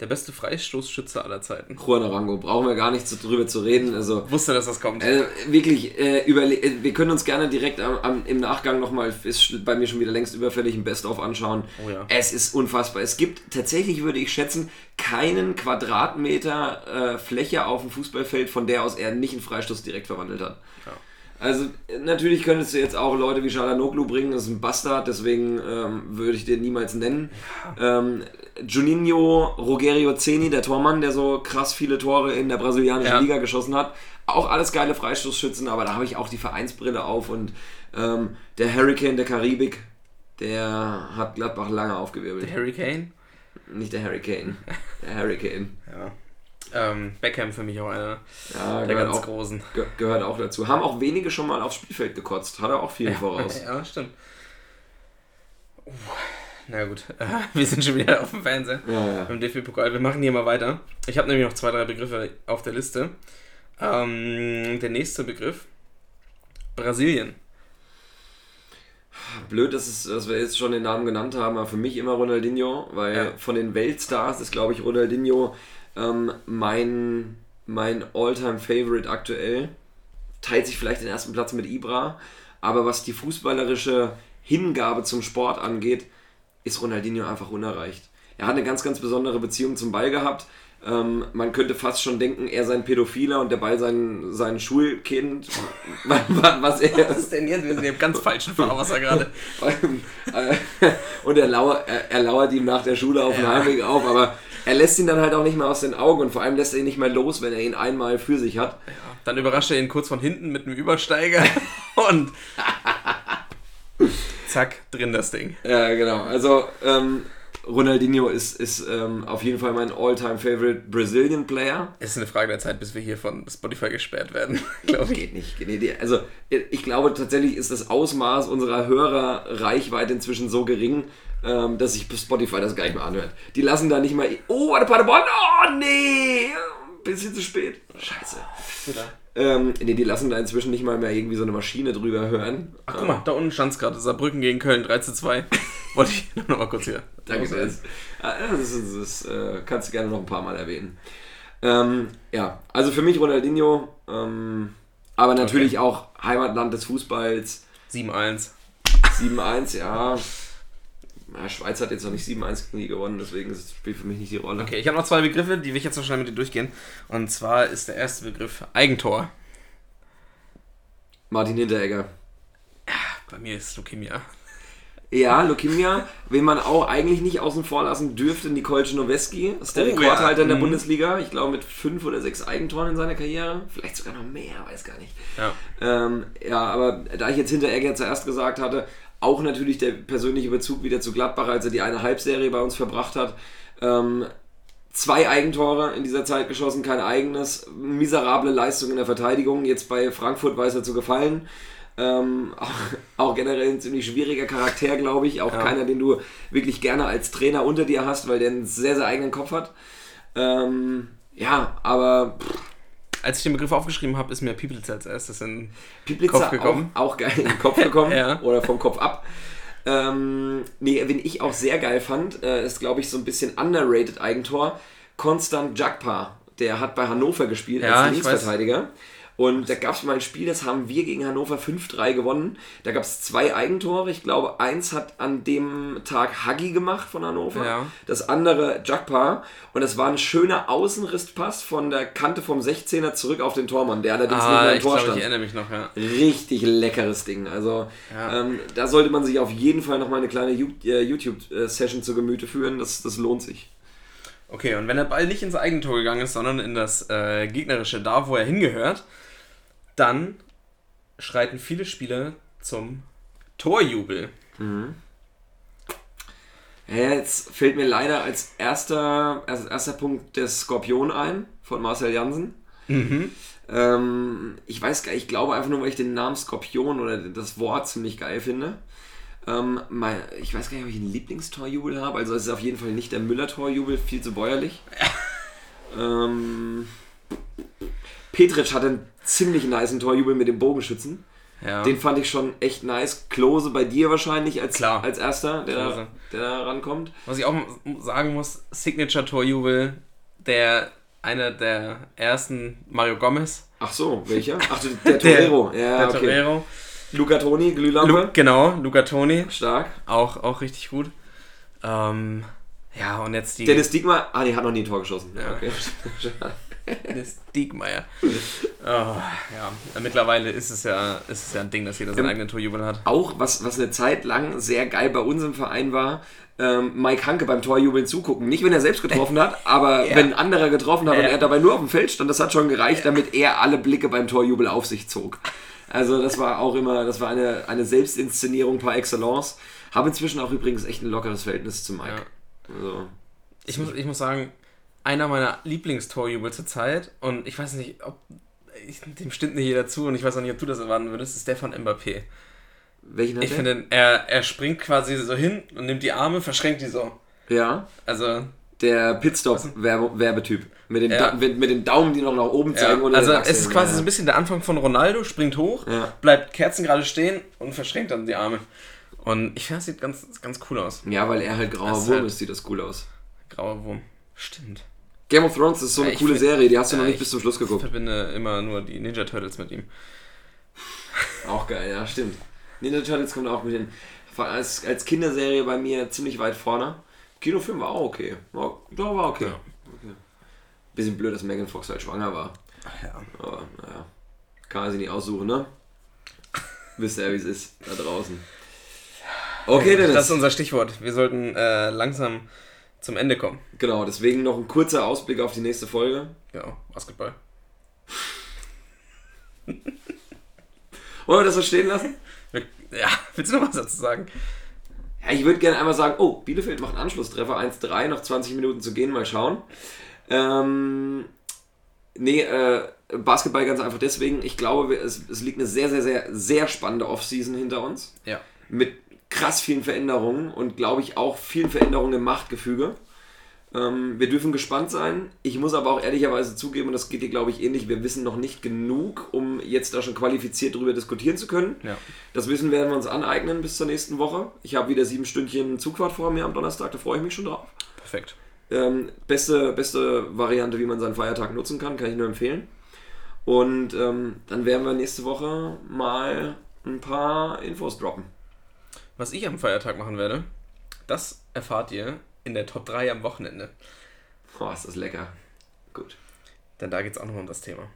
Der beste Freistoßschütze aller Zeiten. Juan Arango, brauchen wir gar nicht so drüber zu reden. Also Wusste, dass das kommt. äh, wirklich, äh, äh, wir können uns gerne direkt am, am, im Nachgang nochmal, ist bei mir schon wieder längst überfällig, ein Best-of anschauen. Oh ja. Es ist unfassbar. Es gibt tatsächlich, würde ich schätzen, keinen Quadratmeter äh, Fläche auf dem Fußballfeld, von der aus er nicht einen Freistoß direkt verwandelt hat. Ja. Also natürlich könntest du jetzt auch Leute wie Shalanoglu bringen, das ist ein Bastard, deswegen ähm, würde ich den niemals nennen. Ähm, Juninho Rogerio Ceni, der Tormann, der so krass viele Tore in der brasilianischen Ja. Liga geschossen hat. Auch alles geile Freistoßschützen, aber da habe ich auch die Vereinsbrille auf und ähm, der Hurricane der Karibik, der hat Gladbach lange aufgewirbelt. Harry Kane? Nicht der Hurricane, der Hurricane. Ja. Ähm, Beckham für mich auch einer Ja, der ganz auch, großen. ge gehört auch dazu. Haben auch wenige schon mal aufs Spielfeld gekotzt, hat er auch viel voraus. Ja, stimmt. Uh, na gut, wir sind schon wieder auf dem Fernseher. Ja, ja. Beim DFB-Pokal. Wir machen hier mal weiter. Ich habe nämlich noch zwei, drei Begriffe auf der Liste. Ähm, der nächste Begriff: Brasilien. Blöd, dass, es, dass wir jetzt schon den Namen genannt haben, aber für mich immer Ronaldinho, weil Ja. von den Weltstars ist, glaube ich, Ronaldinho ähm, mein, mein All-Time-Favorite aktuell. Teilt sich vielleicht den ersten Platz mit Ibra, aber was die fußballerische Hingabe zum Sport angeht, ist Ronaldinho einfach unerreicht. Er hat eine ganz, ganz besondere Beziehung zum Ball gehabt. Ähm, man könnte fast schon denken, er sei ein Pädophiler und der Ball sein, sein Schulkind, was er Was ist denn jetzt? Wir sind im ganz falschen Fahrwasser gerade. Und er, lauert, er, er lauert ihm nach der Schule auf dem Ja. Heimweg auf, aber er lässt ihn dann halt auch nicht mehr aus den Augen und vor allem lässt er ihn nicht mehr los, wenn er ihn einmal für sich hat. Dann überrascht er ihn kurz von hinten mit einem Übersteiger und zack, drin das Ding. Ja, genau. Also ähm, Ronaldinho ist, ist ähm, auf jeden Fall mein All-Time-Favorite Brazilian Player. Es ist eine Frage der Zeit, bis wir hier von Spotify gesperrt werden, glaube ich. Geht nicht. Geht nicht. Also ich glaube tatsächlich ist das Ausmaß unserer Hörerreichweite inzwischen so gering, ähm, dass sich Spotify das gar nicht mehr anhört. Die lassen da nicht mal... Oh, warte, Paderborn! Oh, nee! Bisschen zu spät. Scheiße. Ähm, nee, die lassen da inzwischen nicht mal mehr irgendwie so eine Maschine drüber hören. Ach, guck mal, da unten stand es gerade. Saarbrücken gegen Köln, 3 zu 2. Wollte ich nur noch mal kurz hier. Danke sehr. Das, Ah, das, ist, das äh, kannst du gerne noch ein paar Mal erwähnen. Ähm, ja, also für mich Ronaldinho, ähm, aber natürlich auch Heimatland des Fußballs. 7-1. 7-1, ja. Ja. Schweiz hat jetzt noch nicht 7-1 nie gewonnen, deswegen spielt für mich nicht die Rolle. Okay, ich habe noch zwei Begriffe, die will ich jetzt noch schnell mit dir durchgehen. Und zwar ist der erste Begriff Eigentor. Martin Hinteregger. Bei mir ist Leukemia. Ja, Lukimia, wen man auch eigentlich nicht außen vor lassen dürfte, Nicole Czernoweski, ist der Oh, Rekordhalter ja. in der Mhm. Bundesliga. Ich glaube mit fünf oder sechs Eigentoren in seiner Karriere. Vielleicht sogar noch mehr, weiß gar nicht. Ja. Ähm, ja, aber da ich jetzt Hinteregger zuerst gesagt hatte, auch natürlich der persönliche Bezug wieder zu Gladbach, als er die eine Halbserie bei uns verbracht hat. Ähm, zwei Eigentore in dieser Zeit geschossen, kein eigenes. Miserable Leistung in der Verteidigung. Jetzt bei Frankfurt weiß er zu gefallen. Ähm, auch, auch generell ein ziemlich schwieriger Charakter, glaube ich. Auch Ja. keiner, den du wirklich gerne als Trainer unter dir hast, weil der einen sehr, sehr eigenen Kopf hat. Ähm, ja, aber pff, Als ich den Begriff aufgeschrieben habe, ist mir Peoples als erstes in Piplitzer Kopf gekommen. Auch, auch geil in den Kopf gekommen Ja. oder vom Kopf ab. Ähm, nee, wen ich auch sehr geil fand, äh, ist glaube ich so ein bisschen underrated Eigentor. Konstant Jakpa, der hat bei Hannover gespielt Ja, als ich Linksverteidiger. Und da gab es mal ein Spiel, das haben wir gegen Hannover 5-3 gewonnen. Da gab es zwei Eigentore. Ich glaube, eins hat an dem Tag Hagi gemacht von Hannover. Ja. Das andere Jakpa. Und es war ein schöner Außenrisspass von der Kante vom 16er zurück auf den Tormann, der allerdings nicht mehr Ah, im ich Tor glaube, ich stand. erinnere mich noch, ja. Richtig leckeres Ding. Also Ja. ähm, da sollte man sich auf jeden Fall noch mal eine kleine äh, YouTube-Session zu Gemüte führen. Das, das lohnt sich. Okay, und wenn der Ball nicht ins Eigentor gegangen ist, sondern in das äh, gegnerische, da wo er hingehört, dann schreiten viele Spieler zum Torjubel. Ja, jetzt fällt mir leider als erster, als erster Punkt der Skorpion ein von Marcel Jansen. Ähm, ich weiß gar ich glaube einfach nur, weil ich den Namen Skorpion oder das Wort ziemlich geil finde. Ähm, mein, ich weiß gar nicht, ob ich einen Lieblingstorjubel habe. Also es ist auf jeden Fall nicht der Müller-Torjubel, viel zu bäuerlich. ähm, Petric hatte einen ziemlich niceen Torjubel mit dem Bogenschützen. Ja. Den fand ich schon echt nice. Klose bei dir wahrscheinlich als, Klar. als erster, der da, der da rankommt. Was ich auch sagen muss, Signature-Torjubel, der einer der ersten Mario Gomez. Ach so, welcher? Ach, der Torero. ja, der okay. Torero. Luca Toni, Glühlampe. Lu genau, Luca Toni. Stark. Auch, auch richtig gut. Ähm, ja, und jetzt die Dennis Diekmar, ah, die hat noch nie ein Tor geschossen. Ja. Okay. Dennis Diekmeyer. Oh, ja, mittlerweile ist es ja, ist es ja ein Ding, dass jeder seinen Ähm, eigenen Torjubel hat. Auch, was, was eine Zeit lang sehr geil bei uns im Verein war, ähm, Mike Hanke beim Torjubeln zugucken. Nicht, wenn er selbst getroffen hat, aber Ja. wenn ein anderer getroffen hat und Ja. er dabei nur auf dem Feld stand, das hat schon gereicht, damit er alle Blicke beim Torjubel auf sich zog. Also das war auch immer, das war eine, eine Selbstinszenierung par excellence. Habe inzwischen auch übrigens echt ein lockeres Verhältnis zu Mike. Also, Ich muss, ich muss sagen, einer meiner Lieblingstorjubel zur Zeit, und ich weiß nicht, ob ich, dem stimmt nicht jeder zu und ich weiß auch nicht, ob du das erwarten würdest, ist der von Mbappé. welchen hat Ich finde, er, er springt quasi so hin und nimmt die Arme, verschränkt die so. Ja, Also, der Pitstop-Werbetyp. Mit, den Ja. Mit, mit den Daumen, die noch nach oben ja, zeigen. ohne also es ist quasi ja. so ein bisschen der Anfang von Ronaldo, springt hoch, Ja. bleibt kerzengerade stehen und verschränkt dann die Arme. Und ich finde, das sieht ganz, ganz cool aus. Ja, weil er halt grauer Das Wurm halt- ist, sieht das cool aus. Grauer Wurm. Stimmt. Game of Thrones ist so eine Ja, ich coole find- Serie, die hast du ja, noch nicht ich- bis zum Schluss Ich geguckt. verbinde immer nur die Ninja Turtles mit ihm. Auch geil, ja, stimmt. Ninja Turtles kommt auch mit den. war Als, als Kinderserie bei mir ziemlich weit vorne. Kinofilm war auch okay. War, ja, war okay. Ja. okay. Bisschen blöd, dass Megan Fox halt schwanger war. Ja. Aber naja. Kann man sich nicht aussuchen, ne? Wisst ihr ja, wie es ist da draußen. Okay, Dennis. Das ist unser Stichwort. Wir sollten äh, langsam zum Ende kommen. genau, deswegen noch ein kurzer Ausblick auf die nächste Folge. Ja, Basketball. Wollen wir das so stehen lassen? Ja, willst du noch was dazu sagen? Ja, ich würde gerne einmal sagen, oh, Bielefeld macht einen Anschlusstreffer, 1-3, noch 20 Minuten zu gehen, mal schauen. Ähm, nee, äh, Basketball ganz einfach deswegen, ich glaube, es, es liegt eine sehr, sehr, sehr, sehr spannende Offseason hinter uns. Ja. Mit krass vielen Veränderungen und glaube ich auch vielen Veränderungen im Machtgefüge. Ähm, wir dürfen gespannt sein. Ich muss aber auch ehrlicherweise zugeben, und das geht dir, glaube ich, ähnlich, wir wissen noch nicht genug, um jetzt da schon qualifiziert drüber diskutieren zu können. Ja. Das Wissen werden wir uns aneignen bis zur nächsten Woche. Ich habe wieder sieben Stündchen Zugfahrt vor mir am Donnerstag, da freue ich mich schon drauf. Perfekt. Ähm, beste, beste Variante, wie man seinen Feiertag nutzen kann, kann ich nur empfehlen. Und ähm, dann werden wir nächste Woche mal ein paar Infos droppen. Was ich am Feiertag machen werde, das erfahrt ihr in der Top 3 am Wochenende. Boah, ist das lecker. Gut. Denn da geht es auch nochmal um das Thema.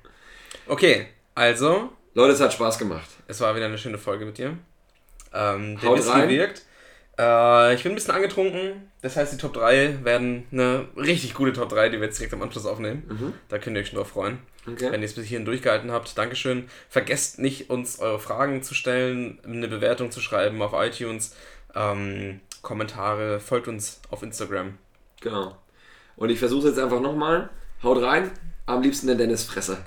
Okay, also, Leute, es hat Spaß gemacht. es war wieder eine schöne Folge mit dir. Ähm, der Haut Whisky rein. wirkt. Äh, ich bin ein bisschen angetrunken. Das heißt, die Top 3 werden eine richtig gute Top 3, die wir jetzt direkt am Anschluss aufnehmen. Da könnt ihr euch schon drauf freuen. Okay. Wenn ihr es bis hierhin durchgehalten habt, Dankeschön. Vergesst nicht, uns eure Fragen zu stellen, eine Bewertung zu schreiben auf iTunes, ähm, Kommentare, folgt uns auf Instagram. Genau. Und ich versuche jetzt einfach nochmal. Haut rein. Am liebsten der Dennis Fresse.